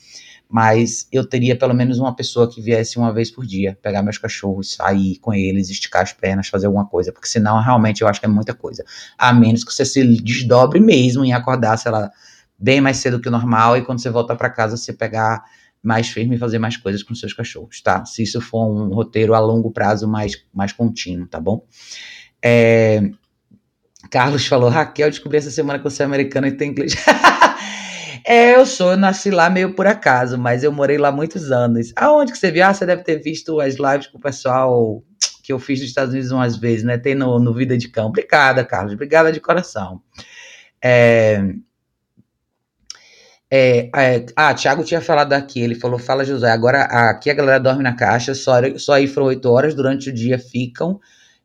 Mas eu teria pelo menos uma pessoa que viesse uma vez por dia, pegar meus cachorros, sair com eles, esticar as pernas, fazer alguma coisa, porque senão realmente eu acho que é muita coisa. A menos que você se desdobre mesmo em acordar, sei lá, bem mais cedo que o normal e quando você voltar para casa você pegar mais firme e fazer mais coisas com seus cachorros, tá? Se isso for um roteiro a longo prazo mais, mais contínuo, tá bom? É... Carlos falou, Raquel, descobri essa semana que você é americana e tem inglês. é, eu sou, eu nasci lá meio por acaso, mas eu morei lá muitos anos. Aonde que você viu? Ah, você deve ter visto as lives com o pessoal que eu fiz nos Estados Unidos umas vezes, né? Tem no, no Vida de Cão. Obrigada, Carlos. Obrigada de coração. É... É, é, ah, Thiago tinha falado aqui, ele falou, fala José, agora aqui a galera dorme na caixa, só, só aí foram oito horas, durante o dia ficam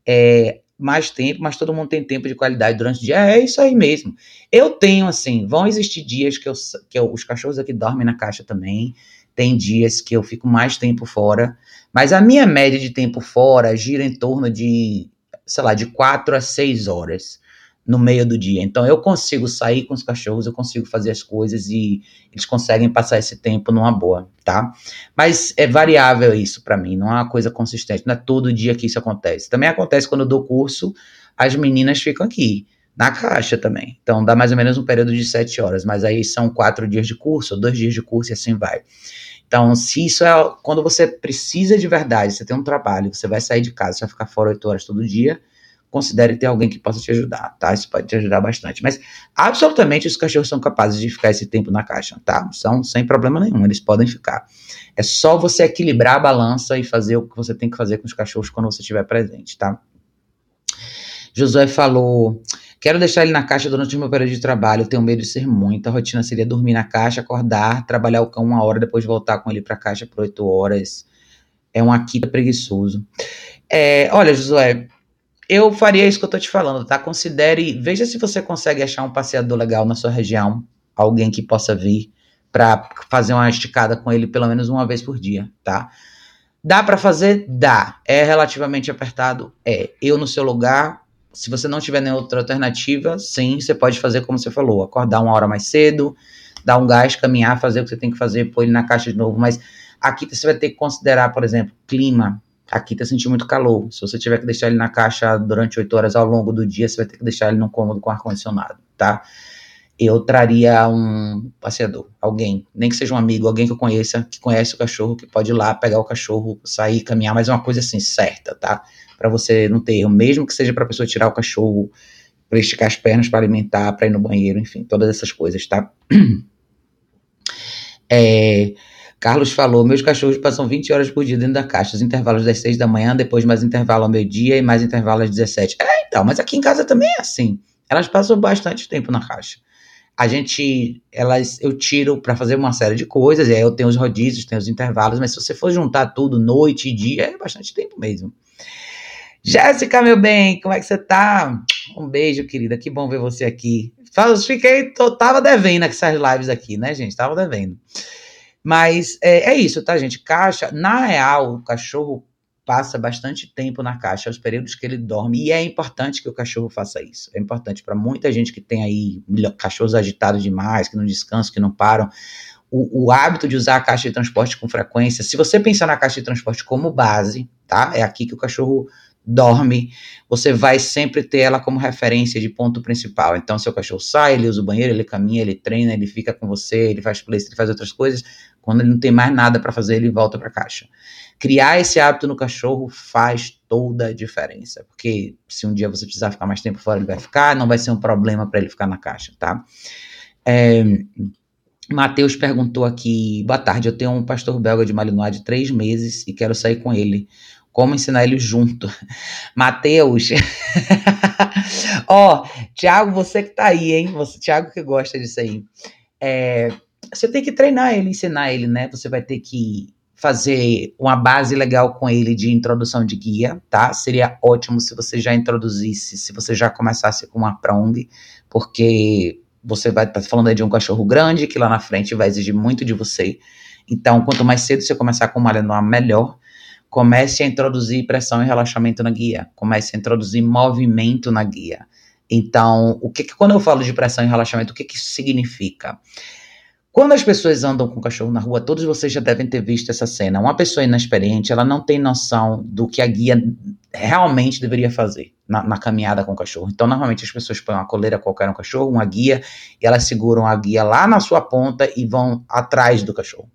é, mais tempo, mas todo mundo tem tempo de qualidade durante o dia, é isso aí mesmo. Eu tenho, assim, vão existir dias que, eu, que eu, os cachorros aqui dormem na caixa também, tem dias que eu fico mais tempo fora, mas a minha média de tempo fora gira em torno de, sei lá, de quatro a seis horas no meio do dia. Então eu consigo sair com os cachorros, eu consigo fazer as coisas e eles conseguem passar esse tempo numa boa, tá? Mas é variável isso para mim, não é uma coisa consistente, não é todo dia que isso acontece. Também acontece quando eu dou curso, as meninas ficam aqui na caixa também. Então dá mais ou menos um período de sete horas, mas aí são quatro dias de curso, ou dois dias de curso e assim vai. Então, se isso é quando você precisa de verdade, você tem um trabalho, você vai sair de casa, você vai ficar fora oito horas todo dia, considere ter alguém que possa te ajudar, tá? Isso pode te ajudar bastante. Mas absolutamente os cachorros são capazes de ficar esse tempo na caixa, tá? São sem problema nenhum, eles podem ficar. É só você equilibrar a balança e fazer o que você tem que fazer com os cachorros quando você estiver presente, tá? Josué falou: Quero deixar ele na caixa durante o meu período de trabalho. Tenho medo de ser muito. A rotina seria dormir na caixa, acordar, trabalhar o cão uma hora, depois voltar com ele para a caixa por oito horas. É um Akita preguiçoso. É, olha, Josué, eu faria isso que eu tô te falando, tá? Considere, veja se você consegue achar um passeador legal na sua região, alguém que possa vir para fazer uma esticada com ele pelo menos uma vez por dia, tá? Dá para fazer? Dá. É relativamente apertado? É. Eu no seu lugar, se você não tiver nenhuma outra alternativa, sim, você pode fazer como você falou, acordar uma hora mais cedo, dar um gás, caminhar, fazer o que você tem que fazer, pôr ele na caixa de novo, mas aqui você vai ter que considerar, por exemplo, clima, Aqui tá sentindo muito calor. Se você tiver que deixar ele na caixa durante 8 horas ao longo do dia, você vai ter que deixar ele num cômodo com ar-condicionado, tá? Eu traria um passeador, alguém, nem que seja um amigo, alguém que eu conheça, que conhece o cachorro, que pode ir lá pegar o cachorro, sair, caminhar, mas é uma coisa assim, certa, tá? Para você não ter erro, mesmo que seja para a pessoa tirar o cachorro, para esticar as pernas, para alimentar, para ir no banheiro, enfim, todas essas coisas, tá? É, Carlos falou: meus cachorros passam 20 horas por dia dentro da caixa, os intervalos das 6 da manhã, depois mais intervalo ao meio-dia e mais intervalo às 17. É, então, mas aqui em casa também é assim. Elas passam bastante tempo na caixa. A gente, elas, eu tiro para fazer uma série de coisas, e aí eu tenho os rodízios, tenho os intervalos, mas se você for juntar tudo, noite e dia, é bastante tempo mesmo. Jéssica, meu bem, como é que você tá? Um beijo, querida, que bom ver você aqui. Fiquei, tô, tava devendo essas lives aqui, né, gente? Tava devendo. Mas é, é, isso, tá, gente? Caixa, na real, o cachorro passa bastante tempo na caixa, os períodos que ele dorme, e é importante que o cachorro faça isso. É importante para muita gente que tem aí cachorros agitados demais, que não descansam, que não param. O, o, hábito de usar a caixa de transporte com frequência, se você pensar na caixa de transporte como base, tá? É aqui que o cachorro dorme, você vai sempre ter ela como referência de ponto principal. Então, seu cachorro sai, ele usa o banheiro, ele caminha, ele treina, ele fica com você, ele faz play, ele faz outras coisas. Quando ele não tem mais nada para fazer, ele volta para a caixa. Criar esse hábito no cachorro faz toda a diferença, porque se um dia você precisar ficar mais tempo fora, ele vai ficar, não vai ser um problema para ele ficar na caixa, tá? É, Matheus perguntou aqui: boa tarde, eu tenho um pastor belga de Malinois de três meses e quero sair com ele. Como ensinar ele junto? Mateus. Ó, Thiago, você que tá aí, hein? Você, Thiago que gosta disso aí. É, você tem que treinar ele, ensinar ele, né? Você vai ter que fazer uma base legal com ele de introdução de guia, tá? Seria ótimo se você já introduzisse, se você já começasse com uma prong, porque você vai estar tá falando aí de um cachorro grande que lá na frente vai exigir muito de você. Então, quanto mais cedo você começar com uma Malinois, melhor comece a introduzir pressão e relaxamento na guia, comece a introduzir movimento na guia. Então, o que, que quando eu falo de pressão e relaxamento, o que, que isso significa? Quando as pessoas andam com o cachorro na rua, todos vocês já devem ter visto essa cena. Uma pessoa inexperiente, ela não tem noção do que a guia realmente deveria fazer na, na caminhada com o cachorro. Então, normalmente as pessoas põem uma coleira qualquer no cachorro, uma guia, e elas seguram a guia lá na sua ponta e vão atrás do cachorro.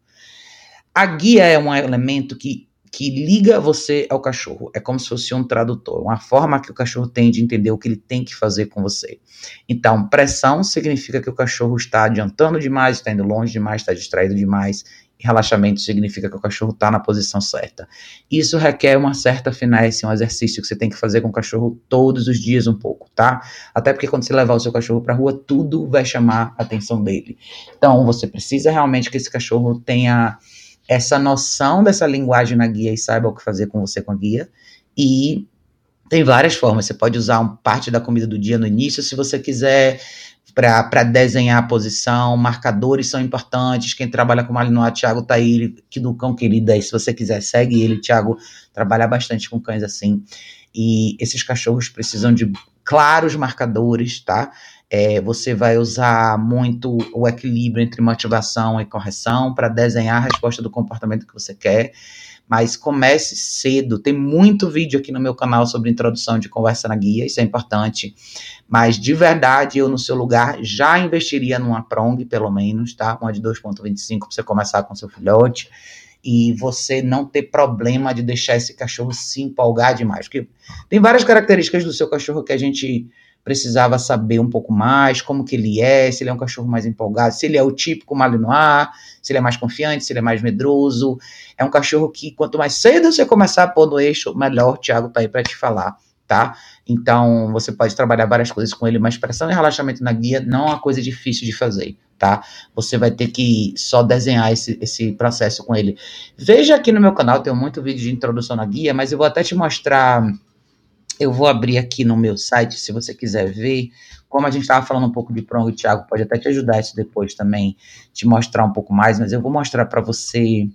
A guia é um elemento que que liga você ao cachorro. É como se fosse um tradutor, uma forma que o cachorro tem de entender o que ele tem que fazer com você. Então, pressão significa que o cachorro está adiantando demais, está indo longe demais, está distraído demais. E relaxamento significa que o cachorro está na posição certa. Isso requer uma certa finesse, um exercício que você tem que fazer com o cachorro todos os dias um pouco, tá? Até porque quando você levar o seu cachorro para rua, tudo vai chamar a atenção dele. Então, você precisa realmente que esse cachorro tenha essa noção dessa linguagem na guia e saiba o que fazer com você com a guia. E tem várias formas. Você pode usar um, parte da comida do dia no início, se você quiser, para desenhar a posição. Marcadores são importantes. Quem trabalha com Malinois, Thiago tá aí, que do cão querido aí. Se você quiser, segue ele. Thiago trabalha bastante com cães assim. E esses cachorros precisam de claros marcadores, tá? É, você vai usar muito o equilíbrio entre motivação e correção para desenhar a resposta do comportamento que você quer. Mas comece cedo. Tem muito vídeo aqui no meu canal sobre introdução de conversa na guia, isso é importante. Mas de verdade, eu no seu lugar já investiria numa prong, pelo menos, tá? Uma de 2,25 para você começar com seu filhote e você não ter problema de deixar esse cachorro se empolgar demais. Porque tem várias características do seu cachorro que a gente precisava saber um pouco mais como que ele é, se ele é um cachorro mais empolgado, se ele é o típico Malinois, se ele é mais confiante, se ele é mais medroso. É um cachorro que quanto mais cedo você começar a pôr no eixo, melhor o Thiago tá aí para te falar, tá? Então você pode trabalhar várias coisas com ele, mas pressão e relaxamento na guia não é uma coisa difícil de fazer, tá? Você vai ter que só desenhar esse, esse processo com ele. Veja aqui no meu canal, tem muito vídeo de introdução na guia, mas eu vou até te mostrar eu vou abrir aqui no meu site, se você quiser ver. Como a gente estava falando um pouco de prong, o Thiago pode até te ajudar isso depois também, te mostrar um pouco mais, mas eu vou mostrar para você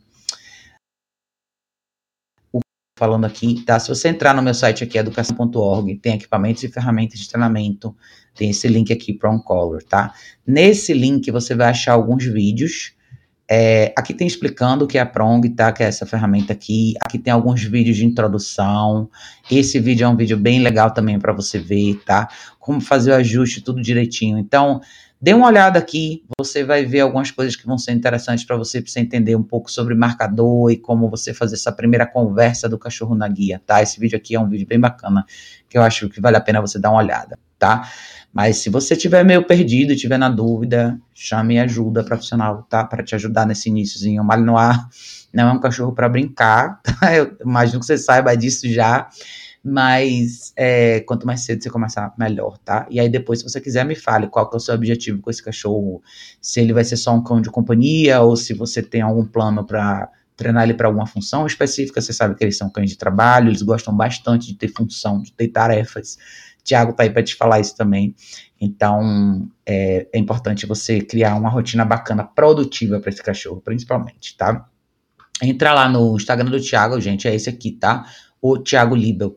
falando aqui, tá? Se você entrar no meu site aqui, educação.org, tem equipamentos e ferramentas de treinamento, tem esse link aqui, Prong Color, tá? Nesse link você vai achar alguns vídeos É, aqui tem explicando o que é a Prong, tá? Que é essa ferramenta aqui. Aqui tem alguns vídeos de introdução. Esse vídeo é um vídeo bem legal também para você ver, tá? Como fazer o ajuste, tudo direitinho. Então, dê uma olhada aqui. Você vai ver algumas coisas que vão ser interessantes para você, pra você entender um pouco sobre marcador e como você fazer essa primeira conversa do cachorro na guia, tá? Esse vídeo aqui é um vídeo bem bacana que eu acho que vale a pena você dar uma olhada, tá? Mas se você tiver meio perdido tiver na dúvida, chame ajuda profissional, tá? Para te ajudar nesse iníciozinho. O Malinois não é um cachorro para brincar, tá? Eu imagino que você saiba disso já. Mas é, quanto mais cedo você começar, melhor, tá? E aí depois, se você quiser, me fale qual que é o seu objetivo com esse cachorro. Se ele vai ser só um cão de companhia ou se você tem algum plano para treinar ele para alguma função específica. Você sabe que eles são cães de trabalho, eles gostam bastante de ter função, de ter tarefas. Tiago tá aí para te falar isso também. Então, é, é, importante você criar uma rotina bacana, produtiva para esse cachorro, principalmente, tá? Entra lá no Instagram do Tiago, gente, é esse aqui, tá? O Tiago Libel.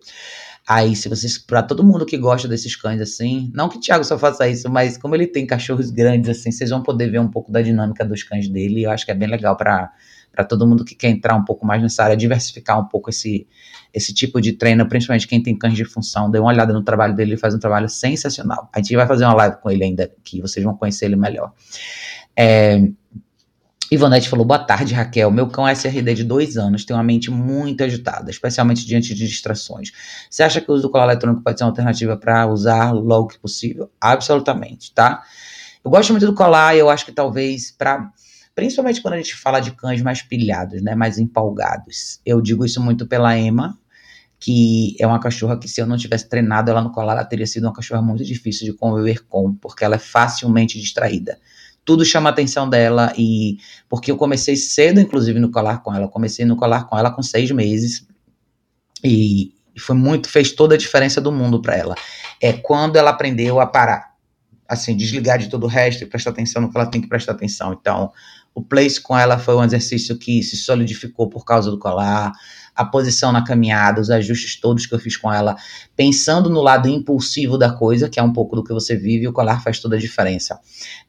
Aí, se vocês, para todo mundo que gosta desses cães assim, não que o Thiago só faça isso, mas como ele tem cachorros grandes assim, vocês vão poder ver um pouco da dinâmica dos cães dele. Eu acho que é bem legal para para todo mundo que quer entrar um pouco mais nessa área, diversificar um pouco esse, esse tipo de treino, principalmente quem tem cães de função. Dê uma olhada no trabalho dele, ele faz um trabalho sensacional. A gente vai fazer uma live com ele ainda, que vocês vão conhecer ele melhor. É, Ivonete falou: Boa tarde, Raquel. Meu cão é SRD de dois anos tem uma mente muito agitada, especialmente diante de distrações. Você acha que o uso do colar eletrônico pode ser uma alternativa para usar logo que possível? Absolutamente, tá? Eu gosto muito do colar eu acho que talvez para principalmente quando a gente fala de cães mais pilhados, né, mais empolgados. Eu digo isso muito pela Emma, que é uma cachorra que se eu não tivesse treinado ela no colar, ela teria sido uma cachorra muito difícil de conviver com, porque ela é facilmente distraída. Tudo chama a atenção dela e porque eu comecei cedo, inclusive, no colar com ela. Eu comecei no colar com ela com seis meses e foi muito, fez toda a diferença do mundo para ela. É quando ela aprendeu a parar, assim, desligar de todo o resto e prestar atenção no que ela tem que prestar atenção. Então, o place com ela foi um exercício que se solidificou por causa do colar, a posição na caminhada, os ajustes todos que eu fiz com ela, pensando no lado impulsivo da coisa, que é um pouco do que você vive, o colar faz toda a diferença.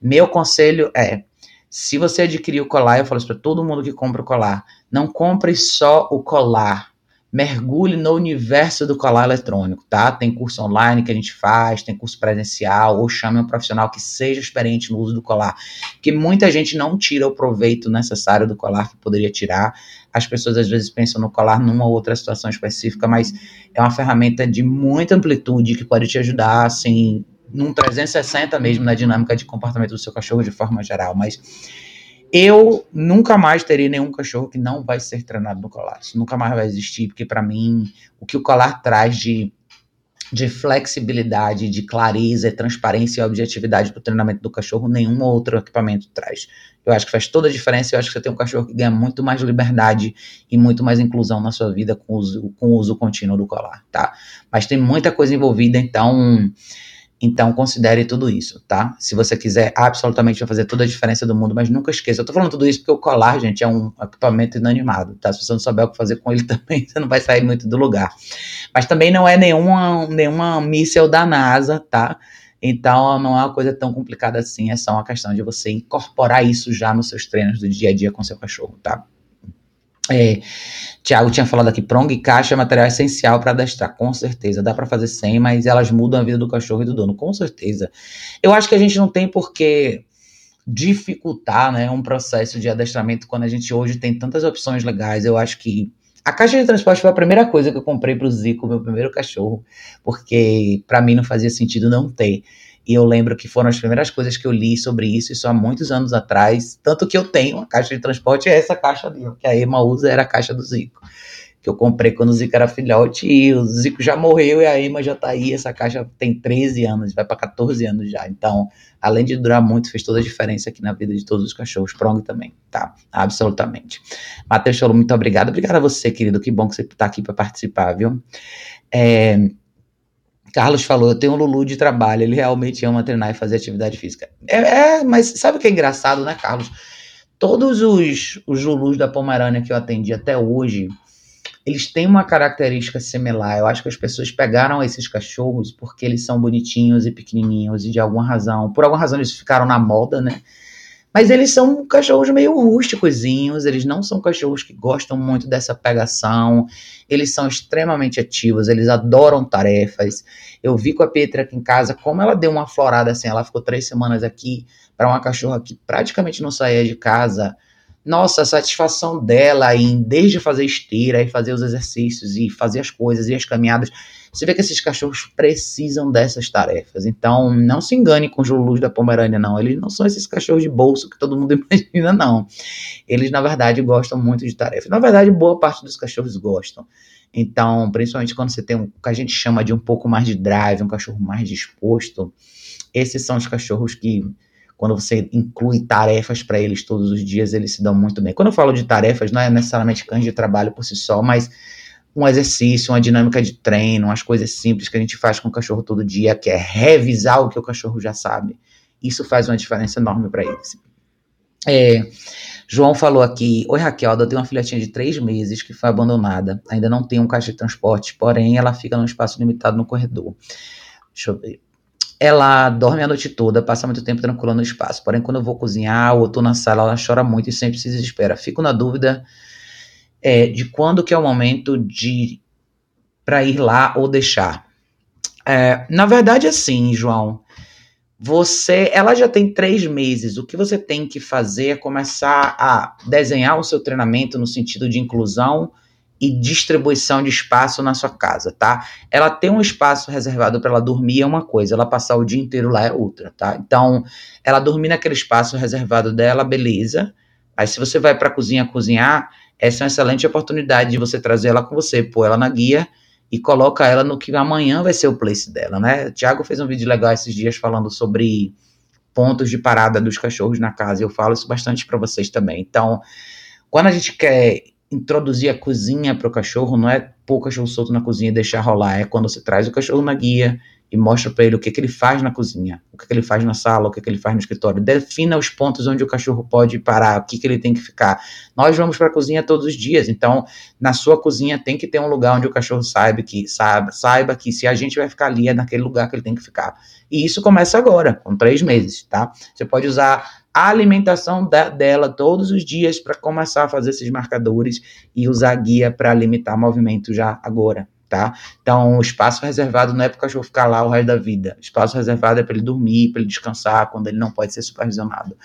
Meu conselho é: se você adquirir o colar, eu falo isso para todo mundo que compra o colar, não compre só o colar mergulhe no universo do colar eletrônico, tá? Tem curso online que a gente faz, tem curso presencial, ou chame um profissional que seja experiente no uso do colar, porque muita gente não tira o proveito necessário do colar que poderia tirar. As pessoas às vezes pensam no colar numa ou outra situação específica, mas é uma ferramenta de muita amplitude que pode te ajudar, assim, num 360 mesmo na dinâmica de comportamento do seu cachorro de forma geral, mas eu nunca mais terei nenhum cachorro que não vai ser treinado no colar. Isso nunca mais vai existir, porque para mim o que o colar traz de, de flexibilidade, de clareza, transparência e objetividade para o treinamento do cachorro, nenhum outro equipamento traz. Eu acho que faz toda a diferença. Eu acho que você tem um cachorro que ganha muito mais liberdade e muito mais inclusão na sua vida com o uso, com o uso contínuo do colar, tá? Mas tem muita coisa envolvida, então então, considere tudo isso, tá? Se você quiser, absolutamente vai fazer toda a diferença do mundo, mas nunca esqueça. Eu tô falando tudo isso porque o colar, gente, é um equipamento inanimado, tá? Se você não souber o que fazer com ele também, você não vai sair muito do lugar. Mas também não é nenhuma, nenhuma míssel da NASA, tá? Então, não é uma coisa tão complicada assim, é só uma questão de você incorporar isso já nos seus treinos do dia a dia com seu cachorro, tá? É, Tiago tinha falado aqui, prong e caixa é material essencial para adestrar, com certeza. Dá para fazer sem, mas elas mudam a vida do cachorro e do dono, com certeza. Eu acho que a gente não tem por que dificultar né, um processo de adestramento quando a gente hoje tem tantas opções legais. Eu acho que a caixa de transporte foi a primeira coisa que eu comprei para o Zico, meu primeiro cachorro, porque para mim não fazia sentido não ter. E eu lembro que foram as primeiras coisas que eu li sobre isso, isso há muitos anos atrás. Tanto que eu tenho uma caixa de transporte, é essa caixa ali, que a Emma usa, era a caixa do Zico. Que eu comprei quando o Zico era filhote e o Zico já morreu e a Emma já tá aí. Essa caixa tem 13 anos, vai para 14 anos já. Então, além de durar muito, fez toda a diferença aqui na vida de todos os cachorros. Prong também, tá? Absolutamente. Matheus falou, muito obrigado. Obrigado a você, querido. Que bom que você tá aqui para participar, viu? É, Carlos falou, eu tenho um Lulu de trabalho, ele realmente ama treinar e fazer atividade física. É, é mas sabe o que é engraçado, né, Carlos? Todos os, os Lulus da Pomerânia que eu atendi até hoje, eles têm uma característica similar. Eu acho que as pessoas pegaram esses cachorros porque eles são bonitinhos e pequenininhos e de alguma razão, por alguma razão eles ficaram na moda, né? Mas eles são cachorros meio rústicozinhos, eles não são cachorros que gostam muito dessa pegação, eles são extremamente ativos, eles adoram tarefas. Eu vi com a Petra aqui em casa como ela deu uma florada assim, ela ficou três semanas aqui para uma cachorra que praticamente não saía de casa. Nossa, a satisfação dela em desde fazer esteira e fazer os exercícios e fazer as coisas e as caminhadas você vê que esses cachorros precisam dessas tarefas. Então, não se engane com os Lulus da Pomerânia, não. Eles não são esses cachorros de bolso que todo mundo imagina, não. Eles, na verdade, gostam muito de tarefas. Na verdade, boa parte dos cachorros gostam. Então, principalmente quando você tem o que a gente chama de um pouco mais de drive, um cachorro mais disposto, esses são os cachorros que quando você inclui tarefas para eles todos os dias, eles se dão muito bem. Quando eu falo de tarefas, não é necessariamente cães de trabalho por si só, mas um exercício, uma dinâmica de treino, umas coisas simples que a gente faz com o cachorro todo dia, que é revisar o que o cachorro já sabe. Isso faz uma diferença enorme para eles. É, João falou aqui: Oi Raquel, eu tenho uma filhotinha de três meses que foi abandonada. Ainda não tem um caixa de transporte, porém ela fica num espaço limitado no corredor. Deixa eu ver. Ela dorme a noite toda, passa muito tempo tranquila no espaço. Porém, quando eu vou cozinhar ou tô na sala, ela chora muito e sempre se desespera. Fico na dúvida é, de quando que é o momento de para ir lá ou deixar. É, na verdade, assim, João, você, ela já tem três meses. O que você tem que fazer é começar a desenhar o seu treinamento no sentido de inclusão e distribuição de espaço na sua casa, tá? Ela tem um espaço reservado para ela dormir é uma coisa, ela passar o dia inteiro lá é outra, tá? Então, ela dormir naquele espaço reservado dela, beleza. Aí, se você vai para a cozinha cozinhar, essa é uma excelente oportunidade de você trazer ela com você, pôr ela na guia e coloca ela no que amanhã vai ser o place dela, né? O Thiago fez um vídeo legal esses dias falando sobre pontos de parada dos cachorros na casa. Eu falo isso bastante para vocês também. Então, quando a gente quer introduzir a cozinha para o cachorro, não é pôr o cachorro solto na cozinha e deixar rolar, é quando você traz o cachorro na guia e mostra para ele o que, que ele faz na cozinha, o que, que ele faz na sala, o que, que ele faz no escritório. Defina os pontos onde o cachorro pode parar, o que, que ele tem que ficar. Nós vamos para a cozinha todos os dias, então na sua cozinha tem que ter um lugar onde o cachorro saiba que saiba, saiba que se a gente vai ficar ali é naquele lugar que ele tem que ficar. E isso começa agora, com três meses, tá? Você pode usar a alimentação da, dela todos os dias para começar a fazer esses marcadores e usar guia para limitar movimento já agora tá? Então, o espaço reservado não é para o cachorro ficar lá o resto da vida. O espaço reservado é para ele dormir, para ele descansar, quando ele não pode ser supervisionado.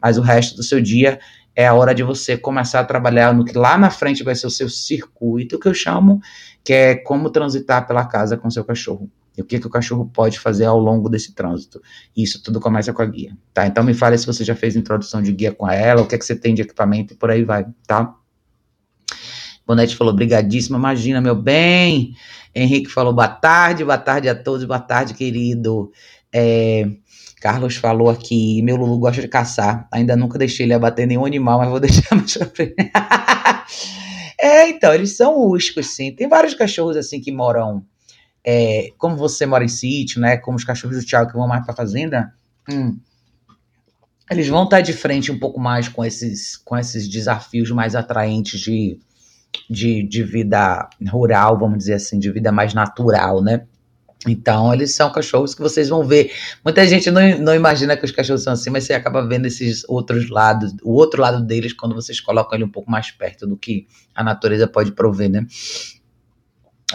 Mas o resto do seu dia é a hora de você começar a trabalhar no que lá na frente vai ser o seu circuito, que eu chamo, que é como transitar pela casa com seu cachorro. E o que, que o cachorro pode fazer ao longo desse trânsito. Isso tudo começa com a guia, tá? Então me fale se você já fez introdução de guia com ela, o que, é que você tem de equipamento e por aí vai, tá? Bonete falou, brigadíssima, imagina, meu bem. Henrique falou, boa tarde, boa tarde a todos, boa tarde, querido. É, Carlos falou aqui, meu Lulu gosta de caçar. Ainda nunca deixei ele abater nenhum animal, mas vou deixar mais pra frente. é, então, eles são ústicos, sim. Tem vários cachorros assim que moram. É, como você mora em sítio, né? Como os cachorros do Thiago que vão mais pra fazenda. Hum, eles vão estar de frente um pouco mais com esses, com esses desafios mais atraentes de de, de vida rural, vamos dizer assim, de vida mais natural, né? Então, eles são cachorros que vocês vão ver. Muita gente não, não imagina que os cachorros são assim, mas você acaba vendo esses outros lados, o outro lado deles, quando vocês colocam ele um pouco mais perto do que a natureza pode prover, né?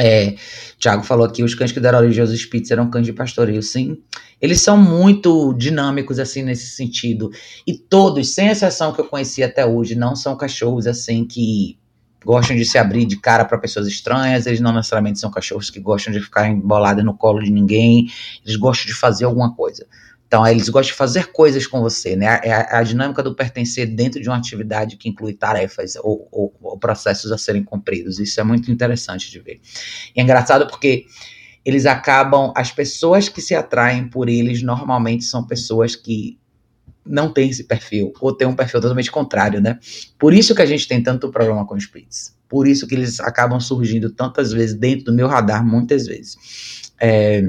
É, Tiago falou aqui, os cães que deram origem aos Spitz eram cães de pastoreio, sim. Eles são muito dinâmicos, assim, nesse sentido. E todos, sem exceção que eu conheci até hoje, não são cachorros, assim, que gostam de se abrir de cara para pessoas estranhas, eles não necessariamente são cachorros que gostam de ficar embolados no colo de ninguém, eles gostam de fazer alguma coisa. Então, eles gostam de fazer coisas com você, né? É a, a, dinâmica do pertencer dentro de uma atividade que inclui tarefas ou, ou, ou, processos a serem cumpridos. Isso é muito interessante de ver. E é engraçado porque eles acabam, as pessoas que se atraem por eles normalmente são pessoas que não tem esse perfil, ou tem um perfil totalmente contrário, né? Por isso que a gente tem tanto problema com os splits. Por isso que eles acabam surgindo tantas vezes dentro do meu radar, muitas vezes. É,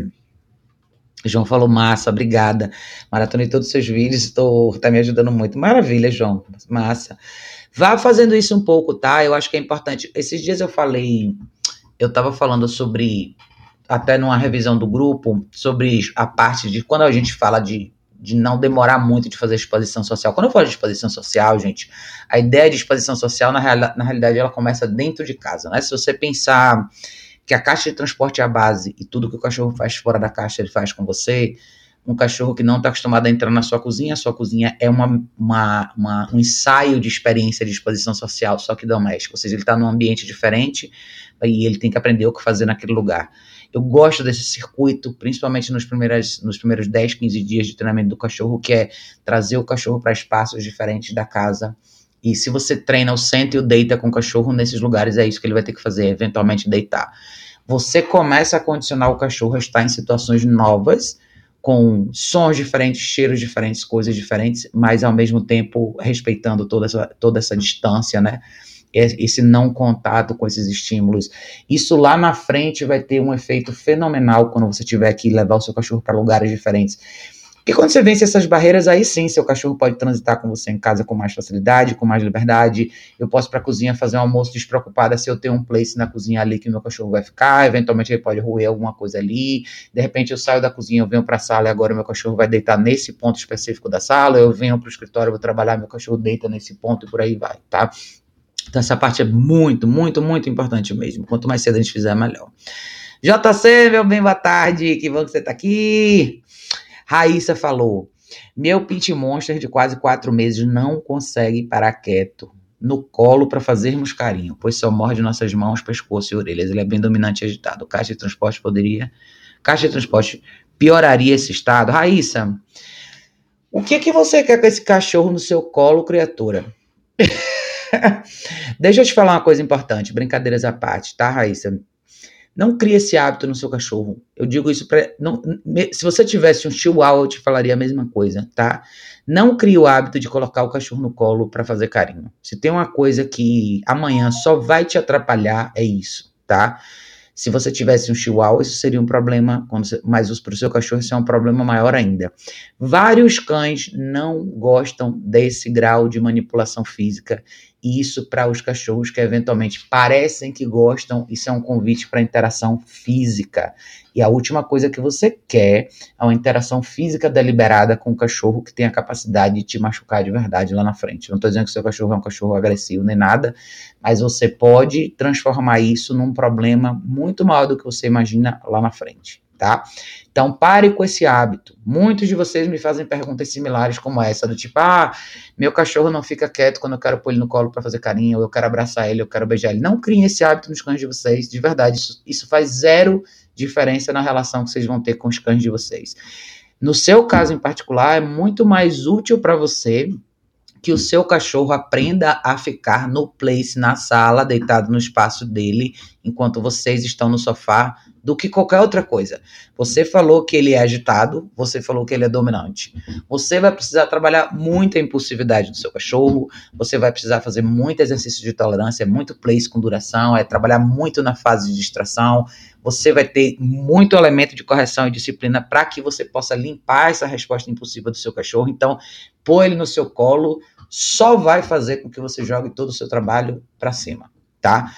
João falou, massa, obrigada. Maratonei todos os seus vídeos, estou tá me ajudando muito. Maravilha, João, massa. Vá fazendo isso um pouco, tá? Eu acho que é importante. Esses dias eu falei, eu estava falando sobre, até numa revisão do grupo, sobre a parte de quando a gente fala de de não demorar muito de fazer exposição social. Quando eu falo de exposição social, gente, a ideia de exposição social, na, real, na realidade, ela começa dentro de casa, né? Se você pensar que a caixa de transporte é a base e tudo que o cachorro faz fora da caixa ele faz com você, um cachorro que não está acostumado a entrar na sua cozinha, a sua cozinha é uma, uma, uma, um ensaio de experiência de exposição social, só que doméstico. Ou seja, ele está num ambiente diferente e ele tem que aprender o que fazer naquele lugar. Eu gosto desse circuito, principalmente nos primeiros, nos primeiros 10, 15 dias de treinamento do cachorro, que é trazer o cachorro para espaços diferentes da casa. E se você treina o senta e o deita com o cachorro nesses lugares, é isso que ele vai ter que fazer, eventualmente deitar. Você começa a condicionar o cachorro a estar em situações novas, com sons diferentes, cheiros diferentes, coisas diferentes, mas ao mesmo tempo respeitando toda essa, toda essa distância, né? Esse não contato com esses estímulos. Isso lá na frente vai ter um efeito fenomenal quando você tiver que levar o seu cachorro para lugares diferentes. E quando você vence essas barreiras, aí sim, seu cachorro pode transitar com você em casa com mais facilidade, com mais liberdade. Eu posso para a cozinha fazer um almoço despreocupada se eu tenho um place na cozinha ali que meu cachorro vai ficar. Eventualmente ele pode roer alguma coisa ali. De repente eu saio da cozinha, eu venho para a sala e agora meu cachorro vai deitar nesse ponto específico da sala. Eu venho para o escritório, vou trabalhar, meu cachorro deita nesse ponto e por aí vai, tá? Então essa parte é muito, muito, muito importante mesmo. Quanto mais cedo a gente fizer, melhor. JC, meu bem, boa tarde. Que bom que você está aqui. Raíssa falou: Meu pit monster de quase quatro meses não consegue parar quieto no colo para fazermos carinho, pois só morde nossas mãos, pescoço e orelhas. Ele é bem dominante e agitado. Caixa de transporte poderia. Caixa de transporte pioraria esse estado. Raíssa, o que que você quer com esse cachorro no seu colo, criatura? Deixa eu te falar uma coisa importante, brincadeiras à parte, tá, Raíssa? Não crie esse hábito no seu cachorro. Eu digo isso para. Se você tivesse um chihuahua, eu te falaria a mesma coisa, tá? Não crie o hábito de colocar o cachorro no colo para fazer carinho. Se tem uma coisa que amanhã só vai te atrapalhar, é isso, tá? Se você tivesse um chihuahua, isso seria um problema, mas para o seu cachorro isso é um problema maior ainda. Vários cães não gostam desse grau de manipulação física isso para os cachorros que eventualmente parecem que gostam, isso é um convite para interação física. E a última coisa que você quer é uma interação física deliberada com o cachorro que tem a capacidade de te machucar de verdade lá na frente. Não estou dizendo que seu cachorro é um cachorro agressivo nem nada, mas você pode transformar isso num problema muito maior do que você imagina lá na frente tá? Então pare com esse hábito. Muitos de vocês me fazem perguntas similares como essa, do tipo, ah, meu cachorro não fica quieto quando eu quero pôr ele no colo para fazer carinho, ou eu quero abraçar ele, eu quero beijar ele. Não criem esse hábito nos cães de vocês, de verdade, isso, isso faz zero diferença na relação que vocês vão ter com os cães de vocês. No seu caso em particular, é muito mais útil para você que o seu cachorro aprenda a ficar no place, na sala, deitado no espaço dele, enquanto vocês estão no sofá do que qualquer outra coisa. Você falou que ele é agitado, você falou que ele é dominante. Você vai precisar trabalhar muita impulsividade do seu cachorro, você vai precisar fazer muito exercício de tolerância, muito place com duração, é trabalhar muito na fase de distração. Você vai ter muito elemento de correção e disciplina para que você possa limpar essa resposta impulsiva do seu cachorro. Então, pôr ele no seu colo só vai fazer com que você jogue todo o seu trabalho para cima, tá?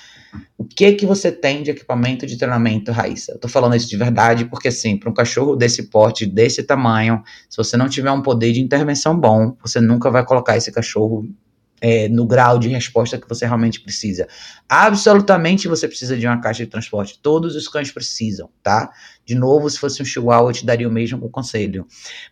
O que que você tem de equipamento de treinamento, Raíssa? Eu tô falando isso de verdade porque, assim, para um cachorro desse porte, desse tamanho, se você não tiver um poder de intervenção bom, você nunca vai colocar esse cachorro é, no grau de resposta que você realmente precisa. Absolutamente você precisa de uma caixa de transporte. Todos os cães precisam, tá? De novo, se fosse um chihuahua, eu te daria o mesmo conselho.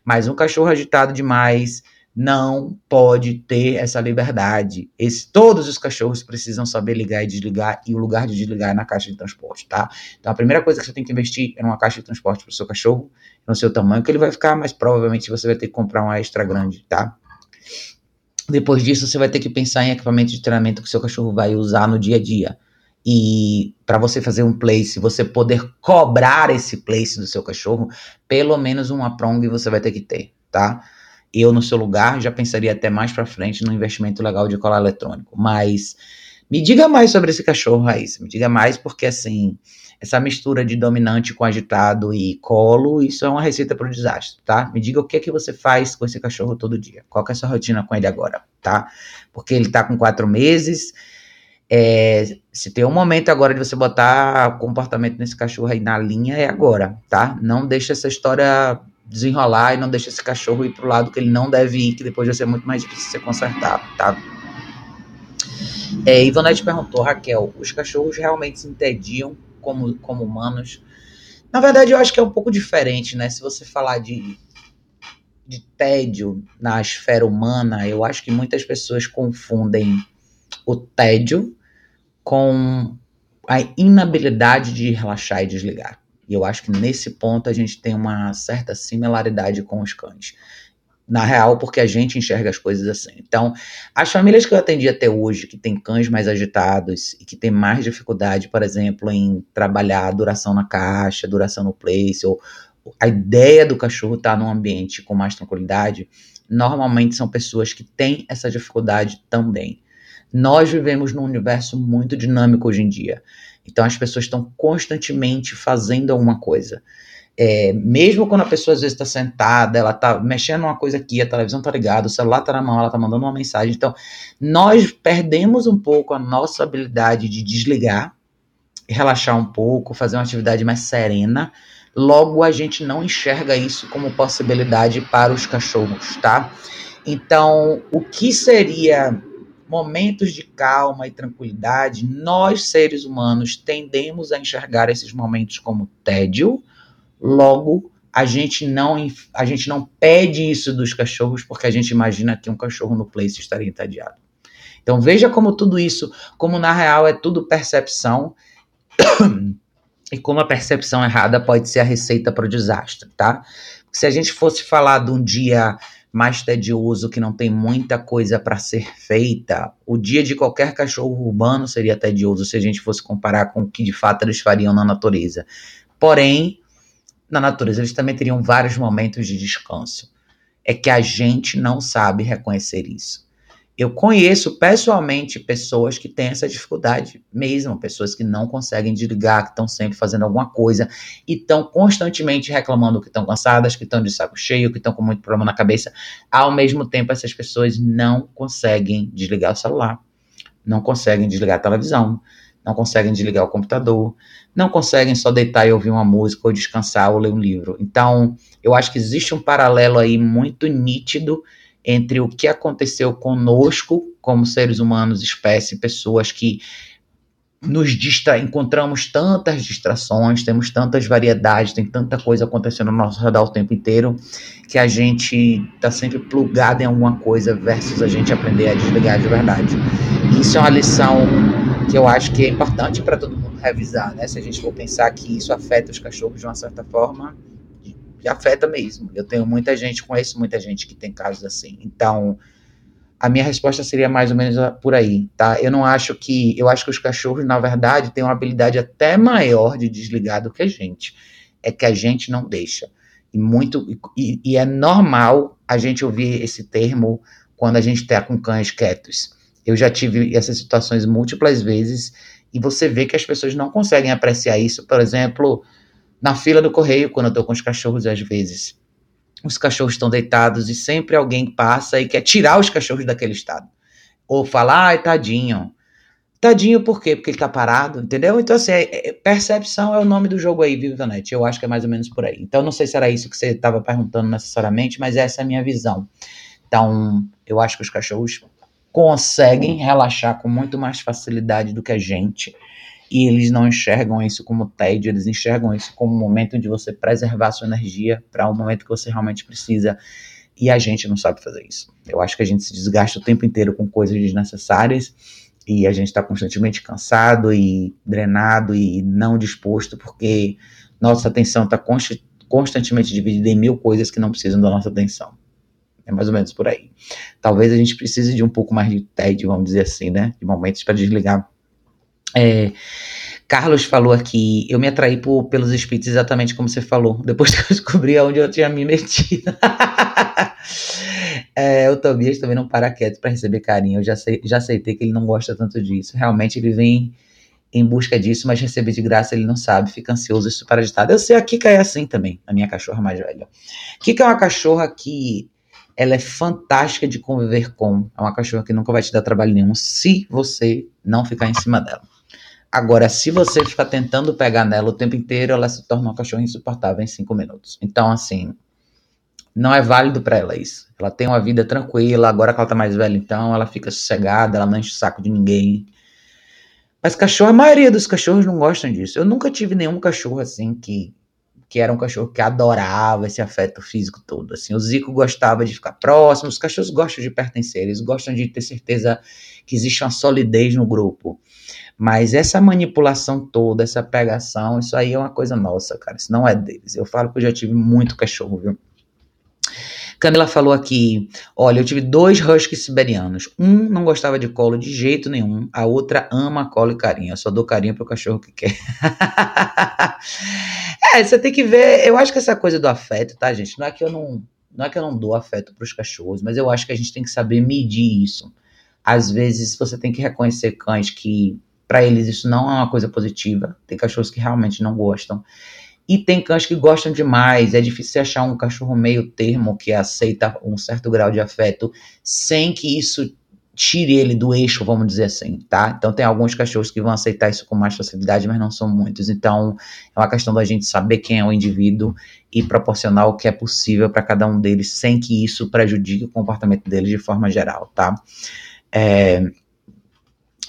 Mas um cachorro agitado demais não pode ter essa liberdade. Esse, todos os cachorros precisam saber ligar e desligar, e o lugar de desligar é na caixa de transporte, tá? Então a primeira coisa que você tem que investir é numa caixa de transporte para o seu cachorro, no seu tamanho, que ele vai ficar, mas provavelmente você vai ter que comprar uma extra grande, tá? Depois disso, você vai ter que pensar em equipamento de treinamento que o seu cachorro vai usar no dia a dia. E para você fazer um place, você poder cobrar esse place do seu cachorro, pelo menos uma prong você vai ter que ter, tá? Eu, no seu lugar, já pensaria até mais para frente no investimento legal de colar eletrônico. Mas me diga mais sobre esse cachorro, Raíssa. Me diga mais, porque assim, essa mistura de dominante com agitado e colo, isso é uma receita para o desastre, tá? Me diga o que é que você faz com esse cachorro todo dia. Qual é a sua rotina com ele agora, tá? Porque ele tá com quatro meses. É, se tem um momento agora de você botar o comportamento nesse cachorro aí na linha, é agora, tá? Não deixa essa história desenrolar e não deixa esse cachorro ir pro lado que ele não deve ir, que depois vai ser muito mais difícil ser consertado, tá? É, Ivonete perguntou, Raquel, os cachorros realmente se entediam como, como humanos? Na verdade, eu acho que é um pouco diferente, né? Se você falar de, de tédio na esfera humana, eu acho que muitas pessoas confundem o tédio com a inabilidade de relaxar e desligar. E eu acho que nesse ponto a gente tem uma certa similaridade com os cães. Na real, porque a gente enxerga as coisas assim. Então, as famílias que eu atendi até hoje, que têm cães mais agitados e que têm mais dificuldade, por exemplo, em trabalhar duração na caixa, duração no place, ou a ideia do cachorro estar num ambiente com mais tranquilidade, normalmente são pessoas que têm essa dificuldade também. Nós vivemos num universo muito dinâmico hoje em dia. Então as pessoas estão constantemente fazendo alguma coisa. É, mesmo quando a pessoa às vezes está sentada, ela está mexendo uma coisa aqui, a televisão está ligada, o celular está na mão, ela está mandando uma mensagem. Então, nós perdemos um pouco a nossa habilidade de desligar, relaxar um pouco, fazer uma atividade mais serena. Logo, a gente não enxerga isso como possibilidade para os cachorros, tá? Então, o que seria momentos de calma e tranquilidade, nós seres humanos tendemos a enxergar esses momentos como tédio. Logo, a gente não a gente não pede isso dos cachorros porque a gente imagina que um cachorro no place estaria entediado. Então veja como tudo isso, como na real é tudo percepção. e como a percepção errada pode ser a receita para o desastre, tá? Se a gente fosse falar de um dia mais tedioso, que não tem muita coisa para ser feita, o dia de qualquer cachorro urbano seria tedioso se a gente fosse comparar com o que de fato eles fariam na natureza. Porém, na natureza eles também teriam vários momentos de descanso. É que a gente não sabe reconhecer isso. Eu conheço pessoalmente pessoas que têm essa dificuldade mesmo, pessoas que não conseguem desligar, que estão sempre fazendo alguma coisa e estão constantemente reclamando que estão cansadas, que estão de saco cheio, que estão com muito problema na cabeça. Ao mesmo tempo, essas pessoas não conseguem desligar o celular, não conseguem desligar a televisão, não conseguem desligar o computador, não conseguem só deitar e ouvir uma música ou descansar ou ler um livro. Então, eu acho que existe um paralelo aí muito nítido entre o que aconteceu conosco, como seres humanos, espécie, pessoas que nos distra encontramos tantas distrações, temos tantas variedades, tem tanta coisa acontecendo no nosso redor o tempo inteiro, que a gente está sempre plugado em alguma coisa versus a gente aprender a desligar de verdade. Isso é uma lição que eu acho que é importante para todo mundo revisar, né? Se a gente for pensar que isso afeta os cachorros de uma certa forma, afeta mesmo. Eu tenho muita gente, conheço muita gente que tem casos assim. Então, a minha resposta seria mais ou menos por aí, tá? Eu não acho que. Eu acho que os cachorros, na verdade, têm uma habilidade até maior de desligar do que a gente. É que a gente não deixa. E muito. E, e é normal a gente ouvir esse termo quando a gente está com cães quietos. Eu já tive essas situações múltiplas vezes e você vê que as pessoas não conseguem apreciar isso. Por exemplo, na fila do correio, quando eu tô com os cachorros, às vezes, os cachorros estão deitados e sempre alguém passa e quer tirar os cachorros daquele estado. Ou falar, ai, tadinho. Tadinho por quê? Porque ele tá parado, entendeu? Então, assim, é, é, percepção é o nome do jogo aí, viu, Vanete? Eu acho que é mais ou menos por aí. Então, não sei se era isso que você estava perguntando necessariamente, mas essa é a minha visão. Então, eu acho que os cachorros conseguem relaxar com muito mais facilidade do que a gente e eles não enxergam isso como tédio, eles enxergam isso como um momento de você preservar sua energia para um momento que você realmente precisa. E a gente não sabe fazer isso. Eu acho que a gente se desgasta o tempo inteiro com coisas desnecessárias e a gente está constantemente cansado e drenado e não disposto porque nossa atenção está const constantemente dividida em mil coisas que não precisam da nossa atenção. É mais ou menos por aí. Talvez a gente precise de um pouco mais de tédio, vamos dizer assim, né? De momentos para desligar é, Carlos falou aqui, eu me atraí por, pelos espíritos exatamente como você falou, depois que eu descobri onde eu tinha me metido. é, o Tobias também não para quieto para receber carinho, eu já, sei, já aceitei que ele não gosta tanto disso. Realmente ele vem em busca disso, mas receber de graça ele não sabe, fica ansioso e super agitado. Eu sei, a Kika é assim também, a minha cachorra mais velha. Kika é uma cachorra que ela é fantástica de conviver com. É uma cachorra que nunca vai te dar trabalho nenhum se você não ficar em cima dela. Agora, se você ficar tentando pegar nela o tempo inteiro, ela se torna uma cachorra insuportável em cinco minutos. Então, assim, não é válido para ela isso. Ela tem uma vida tranquila, agora que ela tá mais velha, então ela fica sossegada, ela não enche o saco de ninguém. Mas cachorro, a maioria dos cachorros não gostam disso. Eu nunca tive nenhum cachorro assim que que era um cachorro que adorava esse afeto físico todo. Assim, o Zico gostava de ficar próximo, os cachorros gostam de pertencer, eles gostam de ter certeza que existe uma solidez no grupo. Mas essa manipulação toda, essa pegação, isso aí é uma coisa nossa, cara. Isso não é deles. Eu falo que eu já tive muito cachorro, viu? Camila falou aqui: olha, eu tive dois huskies siberianos. Um não gostava de colo de jeito nenhum, a outra ama colo e carinho. Eu só dou carinho pro cachorro que quer. é, você tem que ver. Eu acho que essa coisa do afeto, tá, gente? Não é que eu não. Não é que eu não dou afeto para os cachorros, mas eu acho que a gente tem que saber medir isso. Às vezes você tem que reconhecer cães que, para eles, isso não é uma coisa positiva. Tem cachorros que realmente não gostam. E tem cães que gostam demais. É difícil achar um cachorro meio termo que aceita um certo grau de afeto sem que isso tire ele do eixo, vamos dizer assim, tá? Então tem alguns cachorros que vão aceitar isso com mais facilidade, mas não são muitos. Então é uma questão da gente saber quem é o indivíduo e proporcionar o que é possível para cada um deles, sem que isso prejudique o comportamento deles de forma geral, tá? É,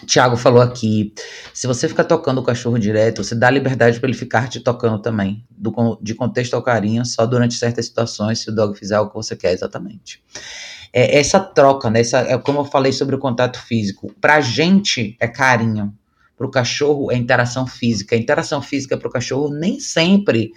Tiago falou aqui, se você ficar tocando o cachorro direto, você dá liberdade para ele ficar te tocando também, do, de contexto ao carinho, só durante certas situações, se o dog fizer o que você quer exatamente. É, essa troca, né, essa, é como eu falei sobre o contato físico, pra gente é carinho, pro cachorro é interação física. A interação física pro cachorro nem sempre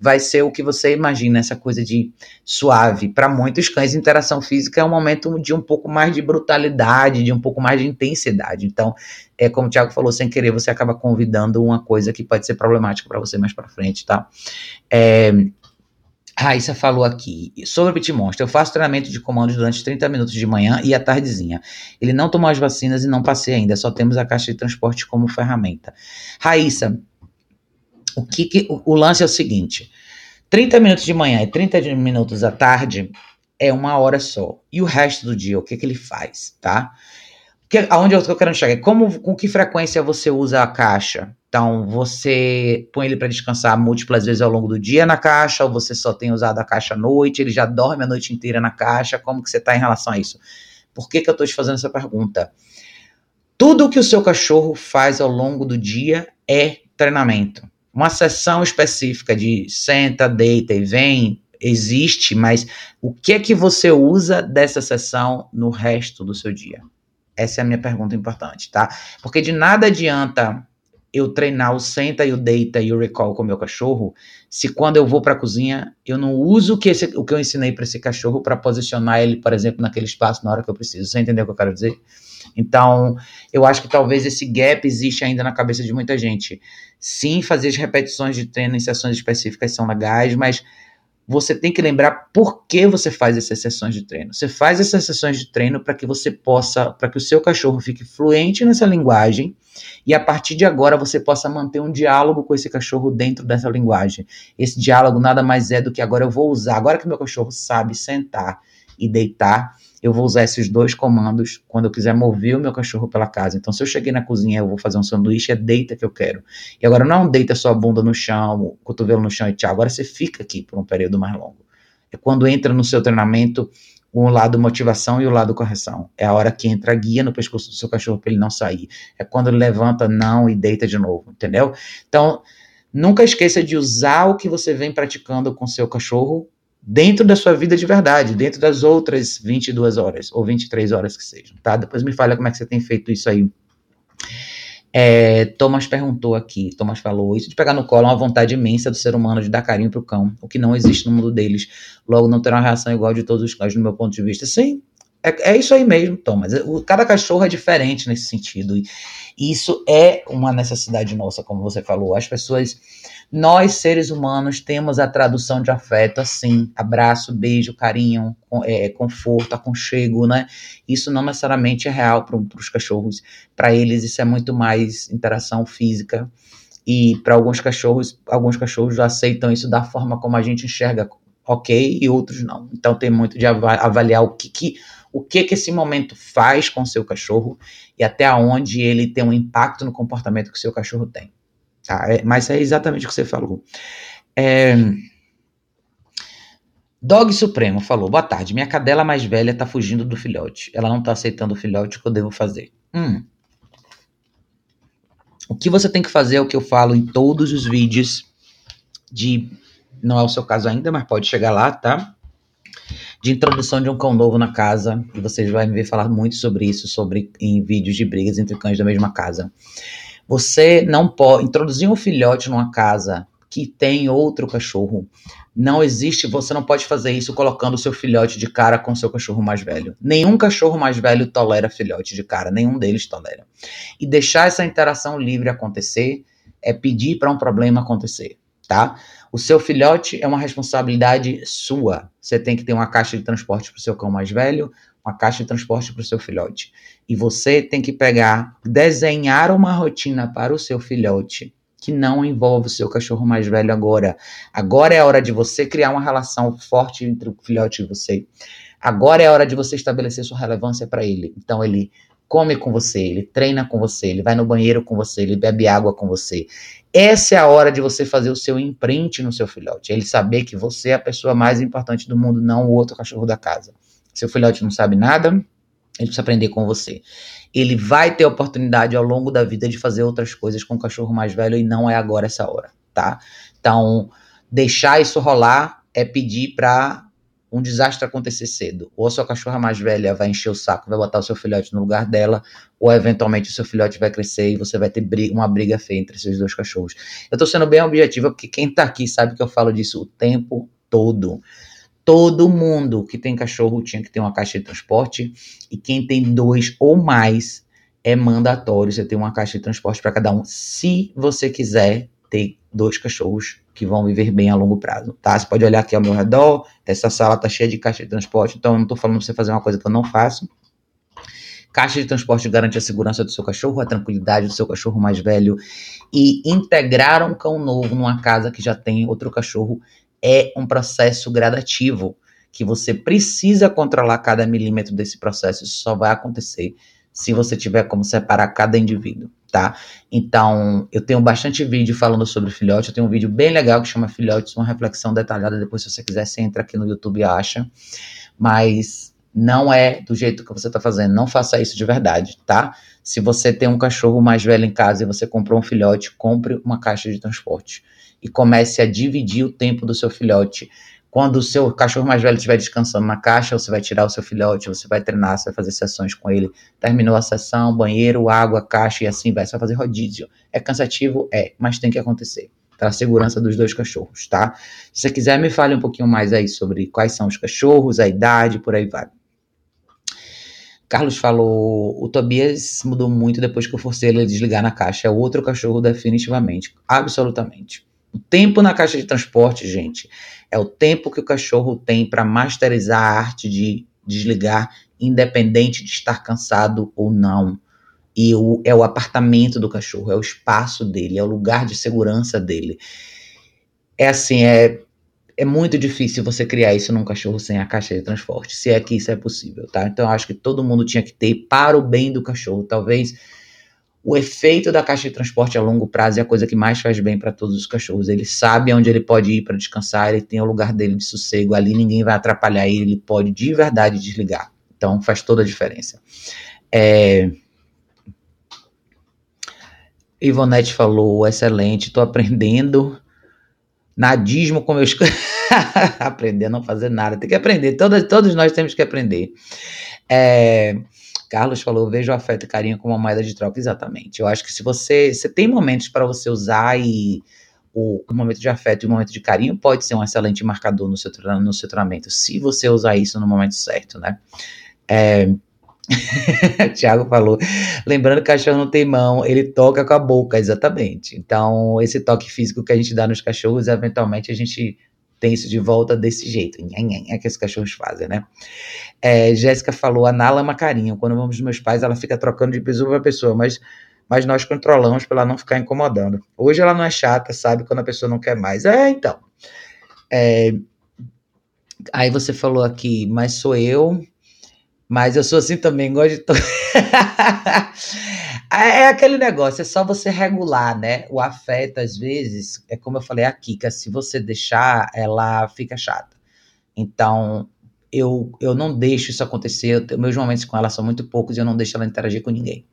vai ser o que você imagina, essa coisa de suave. Para muitos cães, interação física é um momento de um pouco mais de brutalidade, de um pouco mais de intensidade. Então, é como o Thiago falou, sem querer, você acaba convidando uma coisa que pode ser problemática para você mais para frente, tá? É, Raíssa falou aqui sobre o Pit Monster. Eu faço treinamento de comandos durante 30 minutos de manhã e à tardezinha. Ele não tomou as vacinas e não passei ainda, só temos a caixa de transporte como ferramenta. Raíssa, o, que, que o, o, lance é o seguinte: 30 minutos de manhã e 30 minutos à tarde é uma hora só. E o resto do dia, o que, que ele faz, tá? Que, aonde eu tô querendo chegar? Como, com que frequência você usa a caixa? Então, você põe ele para descansar múltiplas vezes ao longo do dia na caixa, ou você só tem usado a caixa à noite, ele já dorme a noite inteira na caixa? Como que você está em relação a isso? Por que, que eu estou te fazendo essa pergunta? Tudo que o seu cachorro faz ao longo do dia é treinamento. Uma sessão específica de senta, deita e vem existe, mas o que é que você usa dessa sessão no resto do seu dia? Essa é a minha pergunta importante, tá? Porque de nada adianta eu treinar o senta e o deita e o recall com o meu cachorro, se quando eu vou para a cozinha, eu não uso o que, esse, o que eu ensinei para esse cachorro para posicionar ele, por exemplo, naquele espaço na hora que eu preciso. Você entendeu o que eu quero dizer? Então, eu acho que talvez esse gap existe ainda na cabeça de muita gente. Sim, fazer as repetições de treino em sessões específicas são legais, mas você tem que lembrar por que você faz essas sessões de treino. Você faz essas sessões de treino para que você possa, para que o seu cachorro fique fluente nessa linguagem e a partir de agora você possa manter um diálogo com esse cachorro dentro dessa linguagem. Esse diálogo nada mais é do que agora eu vou usar, agora que meu cachorro sabe sentar e deitar, eu vou usar esses dois comandos quando eu quiser mover o meu cachorro pela casa. Então, se eu cheguei na cozinha, eu vou fazer um sanduíche, é deita que eu quero. E agora não é deita sua bunda no chão, cotovelo no chão e tchau. Agora você fica aqui por um período mais longo. É quando entra no seu treinamento o lado motivação e o lado correção. É a hora que entra a guia no pescoço do seu cachorro para ele não sair. É quando ele levanta, não e deita de novo, entendeu? Então, nunca esqueça de usar o que você vem praticando com seu cachorro dentro da sua vida de verdade, dentro das outras 22 horas, ou 23 horas que sejam, tá? Depois me fala como é que você tem feito isso aí. É, Thomas perguntou aqui, Thomas falou, isso de pegar no colo é uma vontade imensa do ser humano de dar carinho pro cão, o que não existe no mundo deles, logo não terá uma reação igual de todos os cães, no meu ponto de vista. Sim, é, é isso aí mesmo, Thomas. O, cada cachorro é diferente nesse sentido, e isso é uma necessidade nossa, como você falou. As pessoas nós, seres humanos, temos a tradução de afeto assim: abraço, beijo, carinho, é, conforto, aconchego, né? Isso não necessariamente é real para os cachorros. Para eles, isso é muito mais interação física. E para alguns cachorros, alguns cachorros aceitam isso da forma como a gente enxerga, ok, e outros não. Então tem muito de avaliar o que, que o que que esse momento faz com o seu cachorro e até onde ele tem um impacto no comportamento que o seu cachorro tem. Tá? É, mas é exatamente o que você falou. É, Dog Supremo falou: Boa tarde, minha cadela mais velha tá fugindo do filhote. Ela não tá aceitando o filhote, o que eu devo fazer? Hum. O que você tem que fazer é o que eu falo em todos os vídeos de. Não é o seu caso ainda, mas pode chegar lá, tá? De introdução de um cão novo na casa. E vocês vão me ver falar muito sobre isso, sobre em vídeos de brigas entre cães da mesma casa. Você não pode introduzir um filhote numa casa que tem outro cachorro. Não existe, você não pode fazer isso colocando o seu filhote de cara com o seu cachorro mais velho. Nenhum cachorro mais velho tolera filhote de cara, nenhum deles tolera. E deixar essa interação livre acontecer é pedir para um problema acontecer, tá? O seu filhote é uma responsabilidade sua. Você tem que ter uma caixa de transporte para o seu cão mais velho, uma caixa de transporte para o seu filhote. E você tem que pegar, desenhar uma rotina para o seu filhote que não envolve o seu cachorro mais velho agora. Agora é a hora de você criar uma relação forte entre o filhote e você. Agora é a hora de você estabelecer sua relevância para ele. Então ele come com você, ele treina com você, ele vai no banheiro com você, ele bebe água com você. Essa é a hora de você fazer o seu imprint no seu filhote. Ele saber que você é a pessoa mais importante do mundo, não o outro cachorro da casa. Seu filhote não sabe nada, ele precisa aprender com você ele vai ter oportunidade ao longo da vida de fazer outras coisas com o cachorro mais velho e não é agora essa hora, tá? Então, deixar isso rolar é pedir para um desastre acontecer cedo. Ou a sua cachorra mais velha vai encher o saco, vai botar o seu filhote no lugar dela, ou eventualmente o seu filhote vai crescer e você vai ter briga, uma briga feia entre esses dois cachorros. Eu tô sendo bem objetiva porque quem tá aqui sabe que eu falo disso o tempo todo. Todo mundo que tem cachorro tinha que ter uma caixa de transporte e quem tem dois ou mais é mandatório você ter uma caixa de transporte para cada um, se você quiser ter dois cachorros que vão viver bem a longo prazo, tá? Você pode olhar aqui ao meu redor, essa sala tá cheia de caixa de transporte, então eu não tô falando pra você fazer uma coisa que eu não faço. Caixa de transporte garante a segurança do seu cachorro, a tranquilidade do seu cachorro mais velho e integrar um cão novo numa casa que já tem outro cachorro é um processo gradativo que você precisa controlar cada milímetro desse processo. Isso só vai acontecer se você tiver como separar cada indivíduo, tá? Então, eu tenho bastante vídeo falando sobre filhote. Eu tenho um vídeo bem legal que chama Filhotes, uma reflexão detalhada. Depois, se você quiser, você entra aqui no YouTube e acha. Mas não é do jeito que você está fazendo. Não faça isso de verdade, tá? Se você tem um cachorro mais velho em casa e você comprou um filhote, compre uma caixa de transporte e comece a dividir o tempo do seu filhote. Quando o seu cachorro mais velho estiver descansando na caixa, você vai tirar o seu filhote, você vai treinar, você vai fazer sessões com ele. Terminou a sessão, banheiro, água, caixa e assim vai. Você vai fazer rodízio. É cansativo? É, mas tem que acontecer. Para a segurança dos dois cachorros, tá? Se você quiser, me fale um pouquinho mais aí sobre quais são os cachorros, a idade, por aí vai. Carlos falou: o Tobias mudou muito depois que eu forcei ele a desligar na caixa. É outro cachorro, definitivamente. Absolutamente. O tempo na caixa de transporte, gente, é o tempo que o cachorro tem para masterizar a arte de desligar, independente de estar cansado ou não. E o, é o apartamento do cachorro, é o espaço dele, é o lugar de segurança dele. É assim, é, é muito difícil você criar isso num cachorro sem a caixa de transporte, se é que isso é possível, tá? Então eu acho que todo mundo tinha que ter para o bem do cachorro. Talvez o efeito da caixa de transporte a longo prazo é a coisa que mais faz bem para todos os cachorros. Ele sabe onde ele pode ir para descansar, ele tem o lugar dele de sossego, ali ninguém vai atrapalhar ele, ele pode de verdade desligar. Então faz toda a diferença. É... Ivonete falou, excelente, estou aprendendo nadismo com meus... aprender a não fazer nada, tem que aprender, todos, todos nós temos que aprender. É... Carlos falou, vejo afeto e carinho como uma moeda de troca. Exatamente. Eu acho que se você, você tem momentos para você usar e o, o, momento de afeto e o momento de carinho pode ser um excelente marcador no seu, no seu treinamento, se você usar isso no momento certo, né? É, Tiago falou, lembrando que o cachorro não tem mão, ele toca com a boca, exatamente. Então, esse toque físico que a gente dá nos cachorros, eventualmente a gente tem isso de volta desse jeito. É que esses cachorros fazem, né? É, Jéssica falou, a Nala é uma carinho. Quando vamos dos meus pais, ela fica trocando de pessoa para pessoa, mas, mas nós controlamos para ela não ficar incomodando. Hoje ela não é chata, sabe quando a pessoa não quer mais. É, então. É, aí você falou aqui, mas sou eu, mas eu sou assim também, gosto de. É, é aquele negócio, é só você regular, né? O afeto, às vezes, é como eu falei, a Kika, se você deixar, ela fica chata. Então, eu, eu não deixo isso acontecer. Meus momentos com ela são muito poucos e eu não deixo ela interagir com ninguém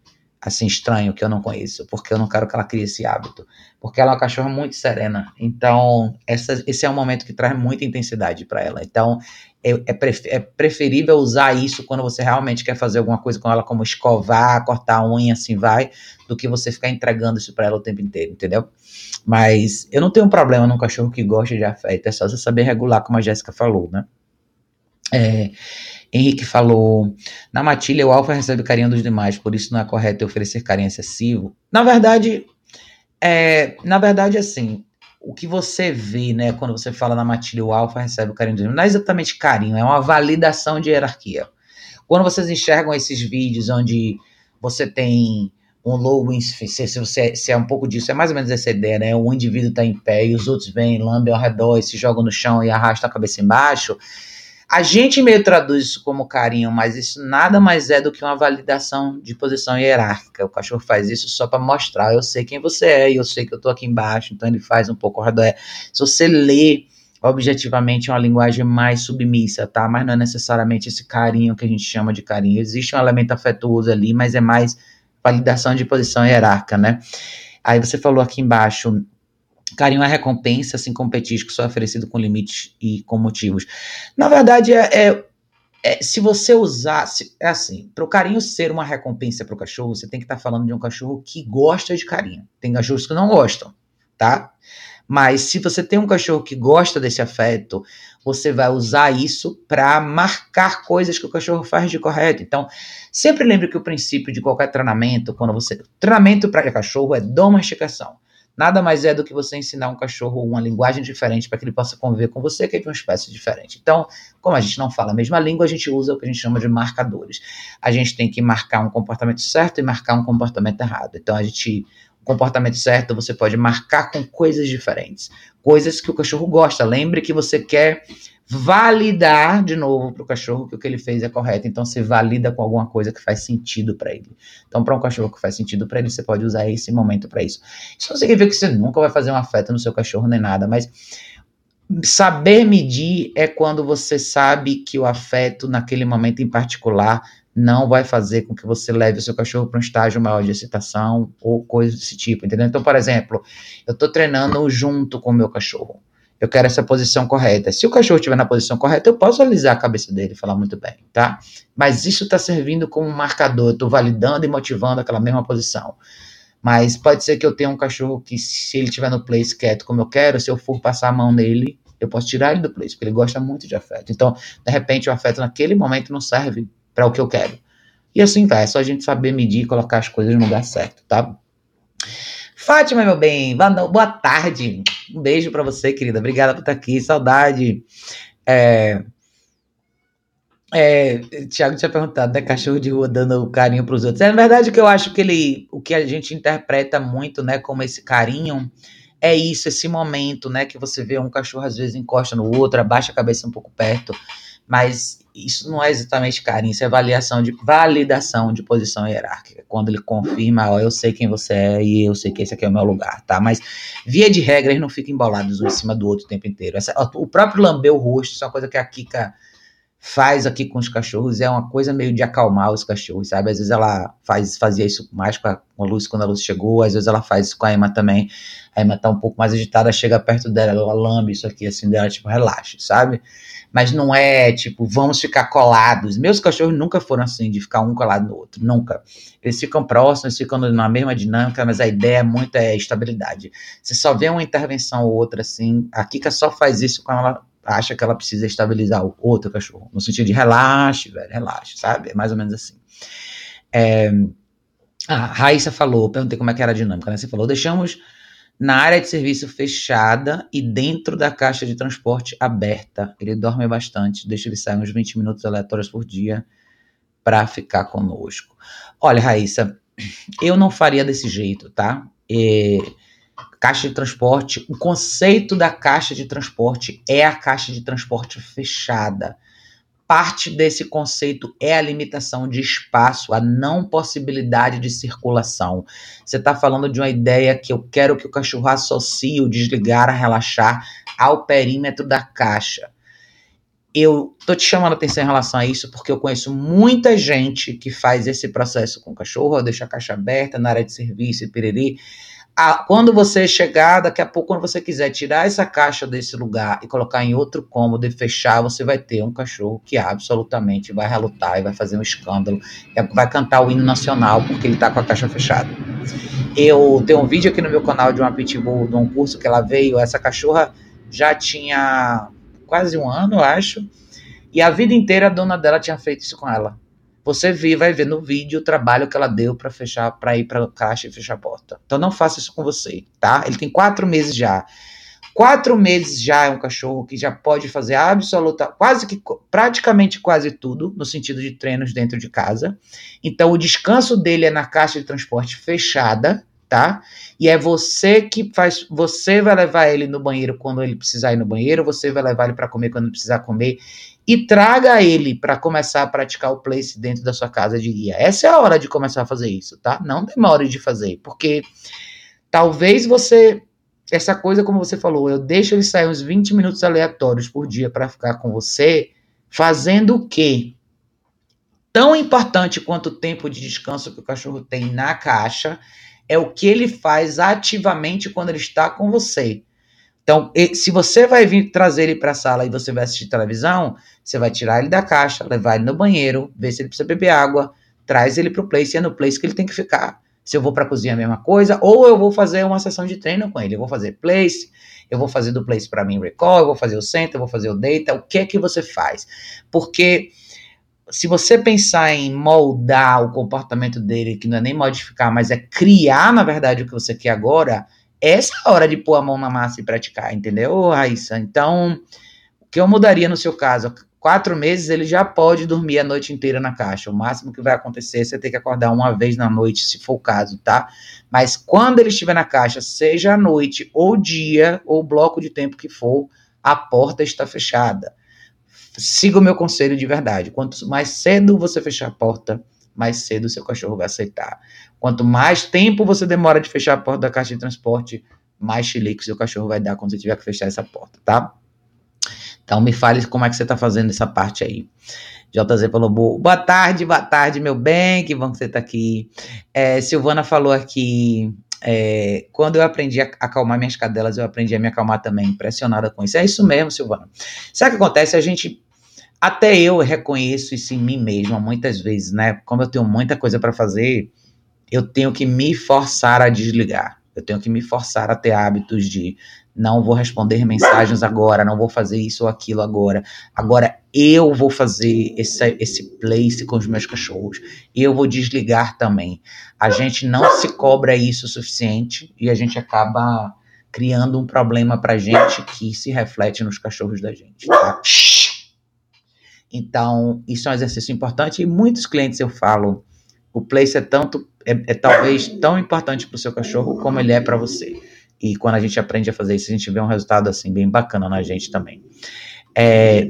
assim, estranho, que eu não conheço, porque eu não quero que ela crie esse hábito. Porque ela é uma cachorra muito serena. Então, essa, esse é um momento que traz muita intensidade para ela. Então, é, é, é, preferível usar isso quando você realmente quer fazer alguma coisa com ela, como escovar, cortar a unha, assim vai, do que você ficar entregando isso para ela o tempo inteiro, entendeu? Mas eu não tenho problema num cachorro que gosta de afeto, é só você saber regular, como a Jéssica falou, né? É, Henrique falou: na matilha, o alfa recebe carinho dos demais, por isso não é correto oferecer carinho excessivo. Na verdade, é, na verdade, assim, o que você vê, né, quando você fala na matilha, o alfa recebe o carinho demais, não é exatamente carinho, é uma validação de hierarquia. Quando vocês enxergam esses vídeos onde você tem um lobo, se, você, se é um pouco disso, é mais ou menos essa ideia, né? Um indivíduo está em pé e os outros vêm, lambem ao redor e se jogam no chão e arrastam a cabeça embaixo. A gente meio traduz isso como carinho, mas isso nada mais é do que uma validação de posição hierárquica. O cachorro faz isso só para mostrar, eu sei quem você é, eu sei que eu tô aqui embaixo, então ele faz um pouco redor. Se você lê objetivamente é uma linguagem mais submissa, tá? Mas não é necessariamente esse carinho que a gente chama de carinho. Existe um elemento afetuoso ali, mas é mais validação de posição hierárquica, né? Aí você falou aqui embaixo, Carinho é recompensa, assim como petisco, só é oferecido com limites e com motivos. Na verdade, é, é, é se você usar. Se, é assim, para o carinho ser uma recompensa para o cachorro, você tem que estar tá falando de um cachorro que gosta de carinho. Tem cachorros que não gostam, tá? Mas se você tem um cachorro que gosta desse afeto, você vai usar isso para marcar coisas que o cachorro faz de correto. Então, sempre lembre que o princípio de qualquer treinamento, quando você. Treinamento para cachorro é domesticação. Nada mais é do que você ensinar um cachorro uma linguagem diferente para que ele possa conviver com você, que é de uma espécie diferente. Então, como a gente não fala a mesma língua, a gente usa o que a gente chama de marcadores. A gente tem que marcar um comportamento certo e marcar um comportamento errado. Então, a gente o comportamento certo você pode marcar com coisas diferentes, coisas que o cachorro gosta. Lembre que você quer validar de novo para o cachorro que o que ele fez é correto. Então você valida com alguma coisa que faz sentido para ele. Então, para um cachorro que faz sentido para ele, você pode usar esse momento para isso. Isso não significa que você nunca vai fazer um afeto no seu cachorro nem nada, mas saber medir é quando você sabe que o afeto naquele momento em particular não vai fazer com que você leve o seu cachorro para um estágio maior de excitação ou coisa desse tipo, entendeu? Então, por exemplo, eu estou treinando junto com o meu cachorro eu quero essa posição correta. Se o cachorro estiver na posição correta, eu posso alisar a cabeça dele e falar muito bem, tá? Mas isso está servindo como um marcador, estou validando e motivando aquela mesma posição. Mas pode ser que eu tenha um cachorro que, se ele estiver no place quieto como eu quero, se eu for passar a mão nele, eu posso tirar ele do place, porque ele gosta muito de afeto. Então, de repente, o afeto naquele momento não serve para o que eu quero. E assim vai, é só a gente saber medir e colocar as coisas no lugar certo, tá? Fátima, meu bem, boa tarde. Um beijo para você, querida. Obrigada por estar aqui. Saudade. É, é, Tiago tinha perguntado, né? Cachorro de rua dando carinho para os outros. É na verdade que eu acho que ele, o que a gente interpreta muito, né, como esse carinho, é isso, esse momento, né, que você vê um cachorro às vezes encosta no outro, abaixa a cabeça um pouco perto, mas isso não é exatamente carinho, isso é avaliação de validação de posição hierárquica. Quando ele confirma, ó, eu sei quem você é e eu sei que esse aqui é o meu lugar, tá? Mas via de regra, eles não ficam embolados um em cima do outro o tempo inteiro. Essa, o próprio lamber o rosto, isso é uma coisa que a Kika faz aqui com os cachorros, é uma coisa meio de acalmar os cachorros, sabe? Às vezes ela faz, fazia isso mais com a, com a Luz quando a Luz chegou, às vezes ela faz isso com a Emma também. A Emma tá um pouco mais agitada, chega perto dela, ela lambe isso aqui assim dela, tipo, relaxa, sabe? Mas não é tipo, vamos ficar colados. Meus cachorros nunca foram assim, de ficar um colado no outro, nunca. Eles ficam próximos, ficam na mesma dinâmica, mas a ideia muito é estabilidade. Você só vê uma intervenção ou outra assim, a Kika só faz isso quando ela acha que ela precisa estabilizar o outro cachorro, no sentido de relaxe, velho, relaxe, sabe? É mais ou menos assim. É... A Raíssa falou, perguntei como é que era a dinâmica, né? Você falou, deixamos na área de serviço fechada e dentro da caixa de transporte aberta. Ele dorme bastante, deixa ele sair uns 20 minutos aleatórios por dia para ficar conosco. Olha, Raíssa, eu não faria desse jeito, tá? É, caixa de transporte, o conceito da caixa de transporte é a caixa de transporte fechada. Parte desse conceito é a limitação de espaço, a não possibilidade de circulação. Você está falando de uma ideia que eu quero que o cachorro associe o desligar, a relaxar ao perímetro da caixa. eu tô te chamando a atenção em relação a isso porque eu conheço muita gente que faz esse processo com o cachorro, deixa a caixa aberta na área de serviço e piriri. Ah, quando você chegar, daqui a pouco, quando você quiser tirar essa caixa desse lugar e colocar em outro cômodo e fechar, você vai ter um cachorro que absolutamente vai relutar e vai fazer um escândalo, vai cantar o hino nacional porque ele tá com a caixa fechada. Eu tenho um vídeo aqui no meu canal de uma pitbull, de um curso que ela veio, essa cachorra já tinha quase um ano, acho. E a vida inteira a dona dela tinha feito isso com ela. Você vê, vai ver no vídeo o trabalho que ela deu para fechar, para ir para caixa e fechar a porta. Então não faça isso com você, tá? Ele tem quatro meses já. Quatro meses já é um cachorro que já pode fazer absoluta, quase que, praticamente quase tudo, no sentido de treinos dentro de casa. Então o descanso dele é na caixa de transporte fechada, tá? E é você que faz, você vai levar ele no banheiro quando ele precisar ir no banheiro, você vai levar ele para comer quando precisar comer e traga ele para começar a praticar o place dentro da sua casa de guia. Essa é a hora de começar a fazer isso, tá? Não demore de fazer, porque talvez você essa coisa como você falou, eu deixo ele sair uns 20 minutos aleatórios por dia para ficar com você, fazendo o quê? Tão importante quanto o tempo de descanso que o cachorro tem na caixa, é o que ele faz ativamente quando ele está com você. Então, se você vai vir trazer ele para a sala e você vai assistir televisão, você vai tirar ele da caixa, levar ele no banheiro, ver se ele precisa beber água, traz ele para o place e é no place que ele tem que ficar. Se eu vou para a cozinha, a mesma coisa, ou eu vou fazer uma sessão de treino com ele. Eu vou fazer place, eu vou fazer do place para mim recall, eu vou fazer o center, eu vou fazer o data. O que é que você faz? Porque se você pensar em moldar o comportamento dele, que não é nem modificar, mas é criar, na verdade, o que você quer agora, essa é a hora de pôr a mão na massa e praticar, entendeu, Raíssa? Então, o que eu mudaria no seu caso? Quatro meses ele já pode dormir a noite inteira na caixa. O máximo que vai acontecer é você ter que acordar uma vez na noite, se for o caso, tá? Mas quando ele estiver na caixa, seja à noite, ou dia, ou bloco de tempo que for, a porta está fechada siga o meu conselho de verdade. Quanto mais cedo você fechar a porta, mais cedo o seu cachorro vai aceitar. Quanto mais tempo você demora de fechar a porta da caixa de transporte, mais chilique seu cachorro vai dar quando você tiver que fechar essa porta, tá? Então me fale como é que você está fazendo essa parte aí. JZ falou, boa tarde, boa tarde, meu bem, que bom que você está aqui. É, Silvana falou aqui, é, quando eu aprendi a acalmar minhas cadelas, eu aprendi a me acalmar também, impressionada com isso. É isso mesmo, Silvana. Sabe o que acontece? A gente até eu reconheço isso em mim mesma muitas vezes, né? Como eu tenho muita coisa para fazer, eu tenho que me forçar a desligar. Eu tenho que me forçar a ter hábitos de não vou responder mensagens agora, não vou fazer isso ou aquilo agora. Agora eu vou fazer esse, esse place com os meus cachorros. Eu vou desligar também. A gente não se cobra isso o suficiente e a gente acaba criando um problema pra gente que se reflete nos cachorros da gente. Tá? Então, isso é um exercício importante e muitos clientes eu falo, o place é tanto, é, é talvez tão importante para o seu cachorro como ele é para você. E quando a gente aprende a fazer isso, a gente vê um resultado assim bem bacana na gente também. É,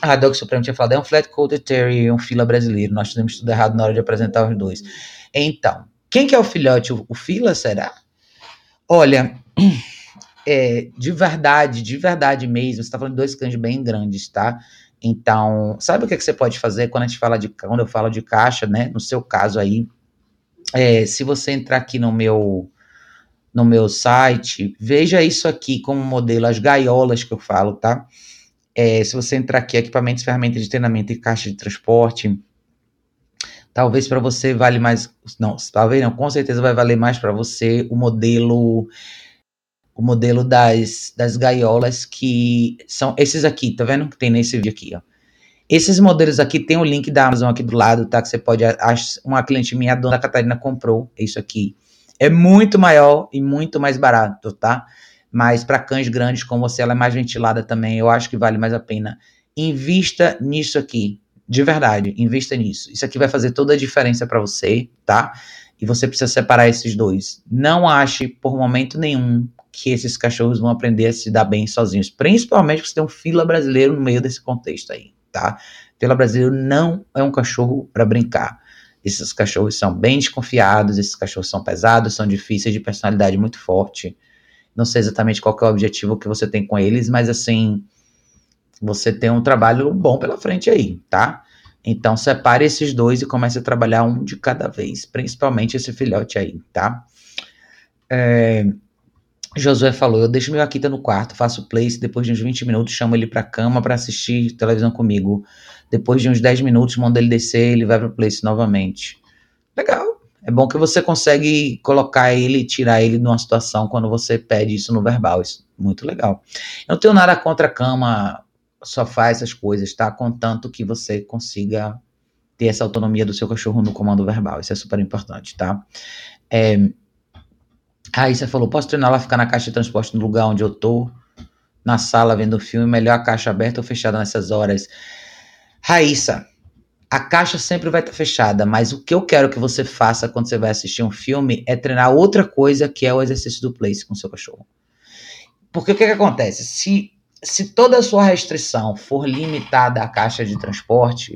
a Doug Supremo tinha falado, é um flat coated terrier um fila brasileiro. Nós fizemos tudo errado na hora de apresentar os dois. Então, quem que é o filhote? O, o fila, será? Olha, é, de verdade, de verdade mesmo, você está falando de dois cães bem grandes, tá? Então, sabe o que, que você pode fazer quando a gente fala de quando eu falo de caixa, né? No seu caso aí, é, se você entrar aqui no meu no meu site, veja isso aqui como modelo, as gaiolas que eu falo, tá? É, se você entrar aqui, equipamentos, ferramentas de treinamento e caixa de transporte, talvez para você vale mais, não, talvez não, com certeza vai valer mais para você o modelo o modelo das, das gaiolas que são esses aqui, tá vendo? Que tem nesse vídeo aqui, ó. Esses modelos aqui tem o link da Amazon aqui do lado, tá? Que você pode. Uma cliente minha, a dona Catarina, comprou isso aqui. É muito maior e muito mais barato, tá? Mas para cães grandes como você, ela é mais ventilada também. Eu acho que vale mais a pena. Invista nisso aqui. De verdade, invista nisso. Isso aqui vai fazer toda a diferença para você, tá? E você precisa separar esses dois. Não ache por momento nenhum que esses cachorros vão aprender a se dar bem sozinhos. Principalmente porque você tem um fila brasileiro no meio desse contexto aí, tá? Fila brasileiro não é um cachorro para brincar. Esses cachorros são bem desconfiados, esses cachorros são pesados, são difíceis de personalidade muito forte. Não sei exatamente qual é o objetivo que você tem com eles, mas assim, você tem um trabalho bom pela frente aí, tá? Então separe esses dois e comece a trabalhar um de cada vez, principalmente esse filhote aí, tá? É, Josué falou: Eu deixo meu Akita no quarto, faço place, depois de uns 20 minutos chamo ele pra cama para assistir televisão comigo. Depois de uns 10 minutos, mando ele descer, ele vai pro place novamente. Legal. É bom que você consegue colocar ele, tirar ele de uma situação quando você pede isso no verbal. Isso muito legal. Eu não tenho nada contra a cama, sofá, essas coisas, tá? Contanto que você consiga ter essa autonomia do seu cachorro no comando verbal. Isso é super importante, tá? É, Aí você falou, posso treinar lá, ficar na caixa de transporte no lugar onde eu tô, na sala vendo o filme, melhor a caixa aberta ou fechada nessas horas? Raíssa, a caixa sempre vai estar tá fechada, mas o que eu quero que você faça quando você vai assistir um filme é treinar outra coisa que é o exercício do place com seu cachorro. Porque o que, que acontece? Se, se toda a sua restrição for limitada à caixa de transporte,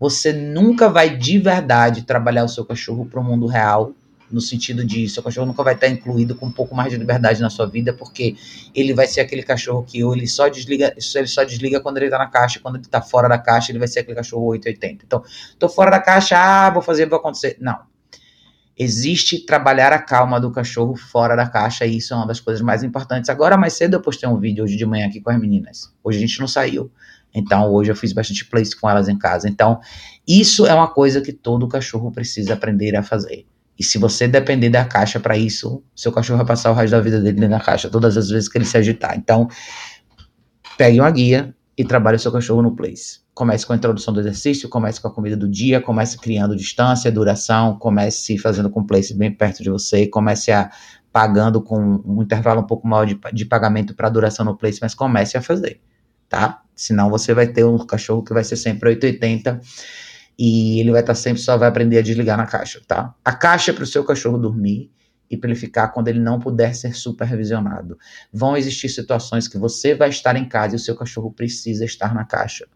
você nunca vai de verdade trabalhar o seu cachorro para o mundo real no sentido de seu cachorro nunca vai estar incluído com um pouco mais de liberdade na sua vida, porque ele vai ser aquele cachorro que ou ele só desliga, ele só desliga quando ele está na caixa, quando ele está fora da caixa, ele vai ser aquele cachorro 880. Então, tô fora da caixa, ah, vou fazer, vai acontecer. Não. Existe trabalhar a calma do cachorro fora da caixa, e isso é uma das coisas mais importantes. Agora, mais cedo, eu postei um vídeo hoje de manhã aqui com as meninas. Hoje a gente não saiu. Então, hoje eu fiz bastante place com elas em casa. Então, isso é uma coisa que todo cachorro precisa aprender a fazer. E se você depender da caixa para isso, seu cachorro vai passar o resto da vida dele dentro da caixa, todas as vezes que ele se agitar. Então, pegue uma guia e trabalhe o seu cachorro no place. Comece com a introdução do exercício, comece com a comida do dia, comece criando distância, duração, comece fazendo com o place bem perto de você, comece a pagando com um intervalo um pouco maior de, de pagamento para duração no place, mas comece a fazer, tá? Senão você vai ter um cachorro que vai ser sempre 880 e ele vai estar tá sempre só vai aprender a desligar na caixa, tá? A caixa é para o seu cachorro dormir e para ele ficar quando ele não puder ser supervisionado. Vão existir situações que você vai estar em casa e o seu cachorro precisa estar na caixa.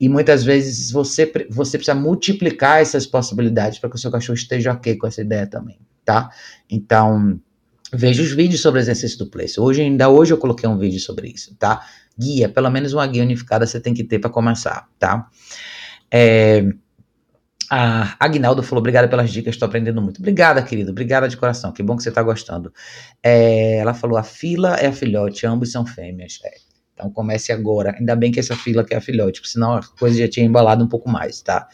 E muitas vezes você, você precisa multiplicar essas possibilidades para que o seu cachorro esteja ok com essa ideia também, tá? Então, veja os vídeos sobre o exercício do place. Hoje, ainda hoje eu coloquei um vídeo sobre isso, tá? Guia, pelo menos uma guia unificada você tem que ter para começar, tá? É, a Agnaldo falou: obrigada pelas dicas, estou aprendendo muito. Obrigada, querido, obrigada de coração, que bom que você está gostando. É, ela falou: a fila é a filhote, ambos são fêmeas. É, então comece agora. Ainda bem que essa fila que é a filhote, porque senão a coisa já tinha embalado um pouco mais, tá?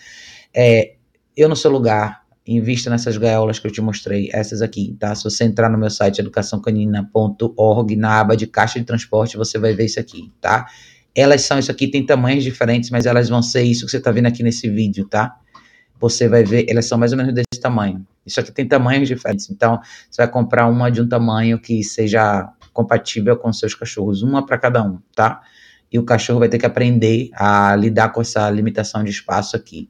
É, eu, no seu lugar, invista nessas gaiolas que eu te mostrei, essas aqui, tá? Se você entrar no meu site educaçãocanina.org, na aba de caixa de transporte, você vai ver isso aqui, tá? Elas são isso aqui, tem tamanhos diferentes, mas elas vão ser isso que você está vendo aqui nesse vídeo, tá? Você vai ver, elas são mais ou menos desse tamanho. Isso aqui tem tamanhos diferentes. Então, você vai comprar uma de um tamanho que seja compatível com seus cachorros, uma para cada um, tá? E o cachorro vai ter que aprender a lidar com essa limitação de espaço aqui.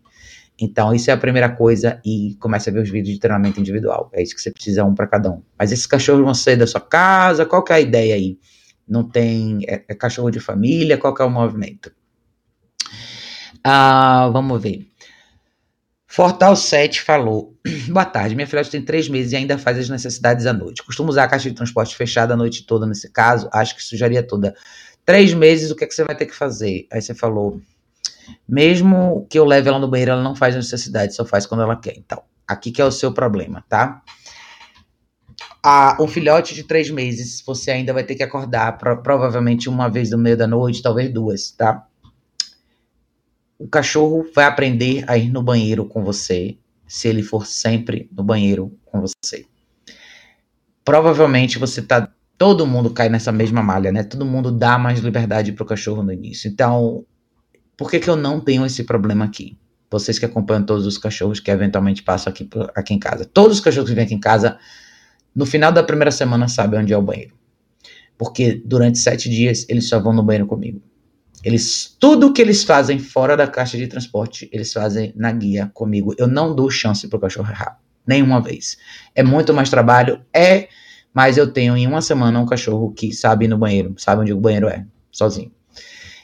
Então, isso é a primeira coisa e comece a ver os vídeos de treinamento individual. É isso que você precisa, um para cada um. Mas esses cachorros vão ser da sua casa, qual que é a ideia aí? não tem. É, é cachorro de família, qual que é o movimento? Ah, vamos ver. Fortal 7 falou: Boa tarde, minha filha tem três meses e ainda faz as necessidades à noite. Costumo usar a caixa de transporte fechada a noite toda nesse caso, acho que sujaria toda. Três meses, o que, é que você vai ter que fazer? Aí você falou: Mesmo que eu leve ela no banheiro, ela não faz necessidade, só faz quando ela quer. Então, aqui que é o seu problema, tá? a, um filhote de três meses, você ainda vai ter que acordar pro, provavelmente uma vez no meio da noite, talvez duas, tá? O cachorro vai aprender a ir no banheiro com você se ele for sempre no banheiro com você. Provavelmente você tá. Todo mundo cai nessa mesma malha, né? Todo mundo dá mais liberdade pro cachorro no início. Então, por que, que eu não tenho esse problema aqui? Vocês que acompanham todos os cachorros que eventualmente passam aqui, aqui em casa. Todos os cachorros que vêm aqui em casa no final da primeira semana sabe onde é o banheiro. Porque durante sete dias eles só vão no banheiro comigo. Eles, tudo que eles fazem fora da caixa de transporte, eles fazem na guia comigo. Eu não dou chance pro cachorro errar. Nenhuma vez. É muito mais trabalho, é, mas eu tenho em uma semana um cachorro que sabe ir no banheiro, sabe onde o banheiro é, sozinho.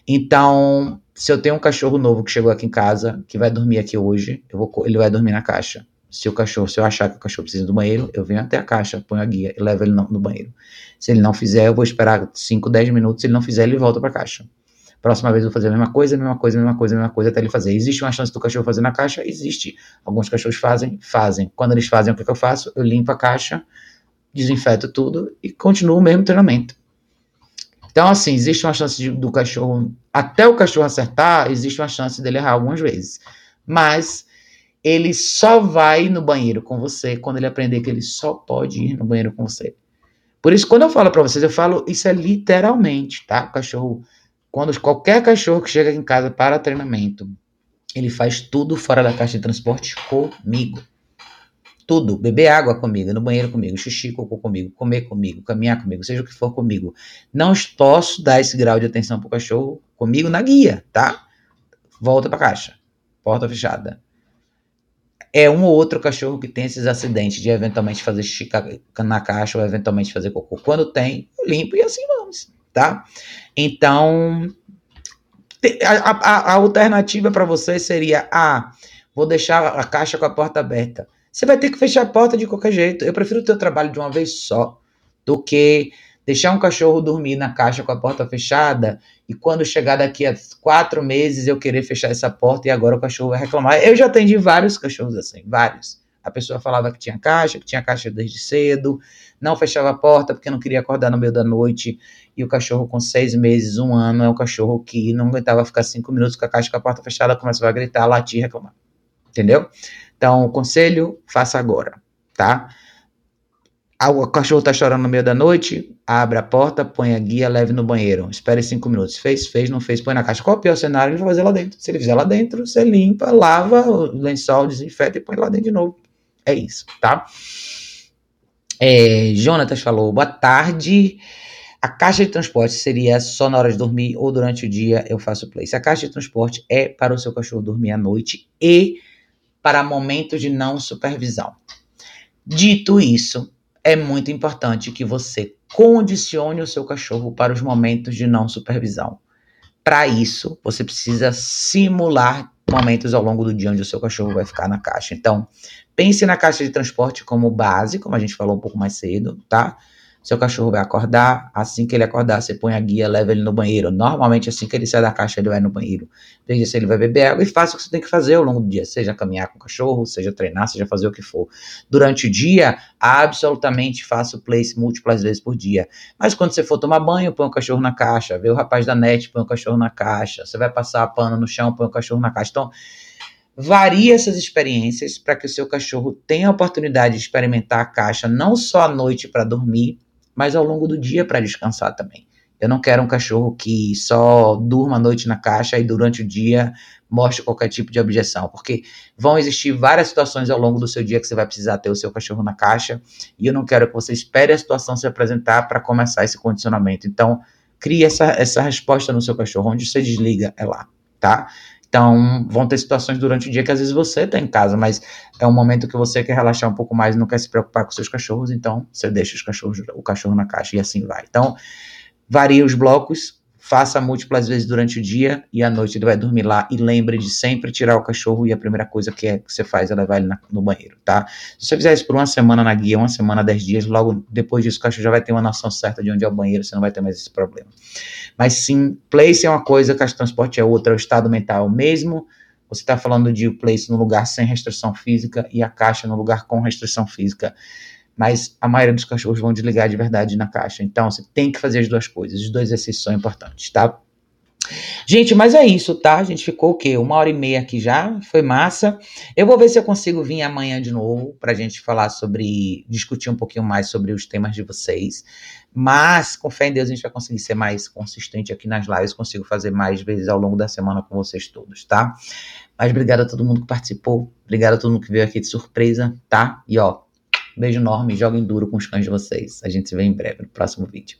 Então, se eu tenho um cachorro novo que chegou aqui em casa, que vai dormir aqui hoje, vou, ele vai dormir na caixa. Se o cachorro, se eu achar que o cachorro precisa do banheiro, eu venho até a caixa, ponho a guia e levo ele no, no banheiro. Se ele não fizer, eu vou esperar 5, 10 minutos. Se ele não fizer, ele volta para a caixa. Próxima vez eu vou fazer a mesma coisa, a mesma coisa, a mesma coisa, a mesma coisa até ele fazer. Existe uma chance do cachorro fazer na caixa? Existe. Alguns cachorros fazem, fazem. Quando eles fazem, o que, que eu faço? Eu limpo a caixa, desinfeto tudo e continuo o mesmo treinamento. Então, assim, existe uma chance de, do cachorro, até o cachorro acertar, existe uma chance dele errar algumas vezes. Mas ele só vai no banheiro com você quando ele aprender que ele só pode ir no banheiro com você. Por isso, quando eu falo para vocês, eu falo isso é literalmente, tá? O cachorro, quando qualquer cachorro que chega em casa para treinamento, ele faz tudo fora da caixa de transporte comigo. Tudo. Beber água comigo, no banheiro comigo, xixi, cocô comigo, comer comigo, caminhar comigo, seja o que for comigo. Não posso dar esse grau de atenção pro cachorro comigo na guia, tá? Volta pra caixa. Porta fechada. É um ou outro cachorro que tem esses acidentes de eventualmente fazer xixi na caixa ou eventualmente fazer cocô. Quando tem, limpo e assim vamos, tá? Então, a, a, a alternativa para você seria: ah, vou deixar a caixa com a porta aberta. Você vai ter que fechar a porta de qualquer jeito. Eu prefiro o trabalho de uma vez só do que deixar um cachorro dormir na caixa com a porta fechada e quando chegar daqui a quatro meses eu querer fechar essa porta e agora o cachorro vai reclamar. Eu já atendi vários cachorros assim, vários. A pessoa falava que tinha caixa, que tinha caixa desde cedo, não fechava a porta porque não queria acordar no meio da noite. E o cachorro com seis meses, um ano, é um cachorro que não aguentava ficar cinco minutos com a caixa com a porta fechada, começava a gritar, latir, reclamar. Entendeu? Então, o conselho, faça agora, tá? Ah, o cachorro tá chorando no meio da noite, abre a porta, põe a guia, leve no banheiro. Espere cinco minutos. Fez, fez, não fez, põe na caixa. Qual é o pior cenário? Ele vai fazer lá dentro. Se ele fizer lá dentro, você limpa, lava o lençol, desinfeta e põe lá dentro de novo. É isso, tá? É, Jonatas falou, boa tarde. A caixa de transporte seria só na hora de dormir ou durante o dia eu faço place. A caixa de transporte é para o seu cachorro dormir à noite e para momentos de não supervisão. Dito isso, é muito importante que você condicione o seu cachorro para os momentos de não supervisão. Para isso, você precisa simular momentos ao longo do dia onde o seu cachorro vai ficar na caixa. Então, pense na caixa de transporte como base, como a gente falou um pouco mais cedo, tá? Seu cachorro vai acordar, assim que ele acordar, você põe a guia, leva ele no banheiro. Normalmente, assim que ele sai da caixa, ele vai no banheiro. Veja se ele vai beber água e faça o que você tem que fazer ao longo do dia, seja caminhar com o cachorro, seja treinar, seja fazer o que for. Durante o dia, absolutamente faça o place múltiplas vezes por dia. Mas quando você for tomar banho, põe o cachorro na caixa. Vê o rapaz da net, põe o cachorro na caixa. Você vai passar a pano no chão, põe o cachorro na caixa. Então, Varie essas experiências para que o seu cachorro tenha a oportunidade de experimentar a caixa não só à noite para dormir, mas ao longo do dia para descansar também. Eu não quero um cachorro que só durma a noite na caixa e durante o dia mostre qualquer tipo de objeção, porque vão existir várias situações ao longo do seu dia que você vai precisar ter o seu cachorro na caixa, e eu não quero que você espere a situação se apresentar para começar esse condicionamento. Então, crie essa, essa resposta no seu cachorro, onde você desliga é lá, tá? Então, vão ter situações durante o dia que às vezes você está em casa, mas é um momento que você quer relaxar um pouco mais não quer se preocupar com seus cachorros, então você deixa os cachorros, o cachorro na caixa e assim vai. Então, varia os blocos, faça múltiplas vezes durante o dia e à noite ele vai dormir lá. E lembre de sempre tirar o cachorro e a primeira coisa que, é, que você faz é levar ele na, no banheiro, tá? Se você fizer isso por uma semana na guia, uma semana, dez dias, logo depois disso o cachorro já vai ter uma noção certa de onde é o banheiro, você não vai ter mais esse problema. Mas sim, place é uma coisa, caixa de transporte é outra, o estado mental é mesmo. Você está falando de place no lugar sem restrição física e a caixa no lugar com restrição física mas a maioria dos cachorros vão desligar de verdade na caixa. Então você tem que fazer as duas coisas. Os dois exercícios são importantes, tá? Gente, mas é isso, tá? A gente ficou o quê? Uma hora e meia aqui já, foi massa. Eu vou ver se eu consigo vir amanhã de novo pra gente falar sobre, discutir um pouquinho mais sobre os temas de vocês. Mas, com fé em Deus, a gente vai conseguir ser mais consistente aqui nas lives, consigo fazer mais vezes ao longo da semana com vocês todos, tá? Mas obrigado a todo mundo que participou, obrigado a todo mundo que veio aqui de surpresa, tá? E ó, Beijo enorme, joguem duro com os cães de vocês. A gente se vê em breve no próximo vídeo.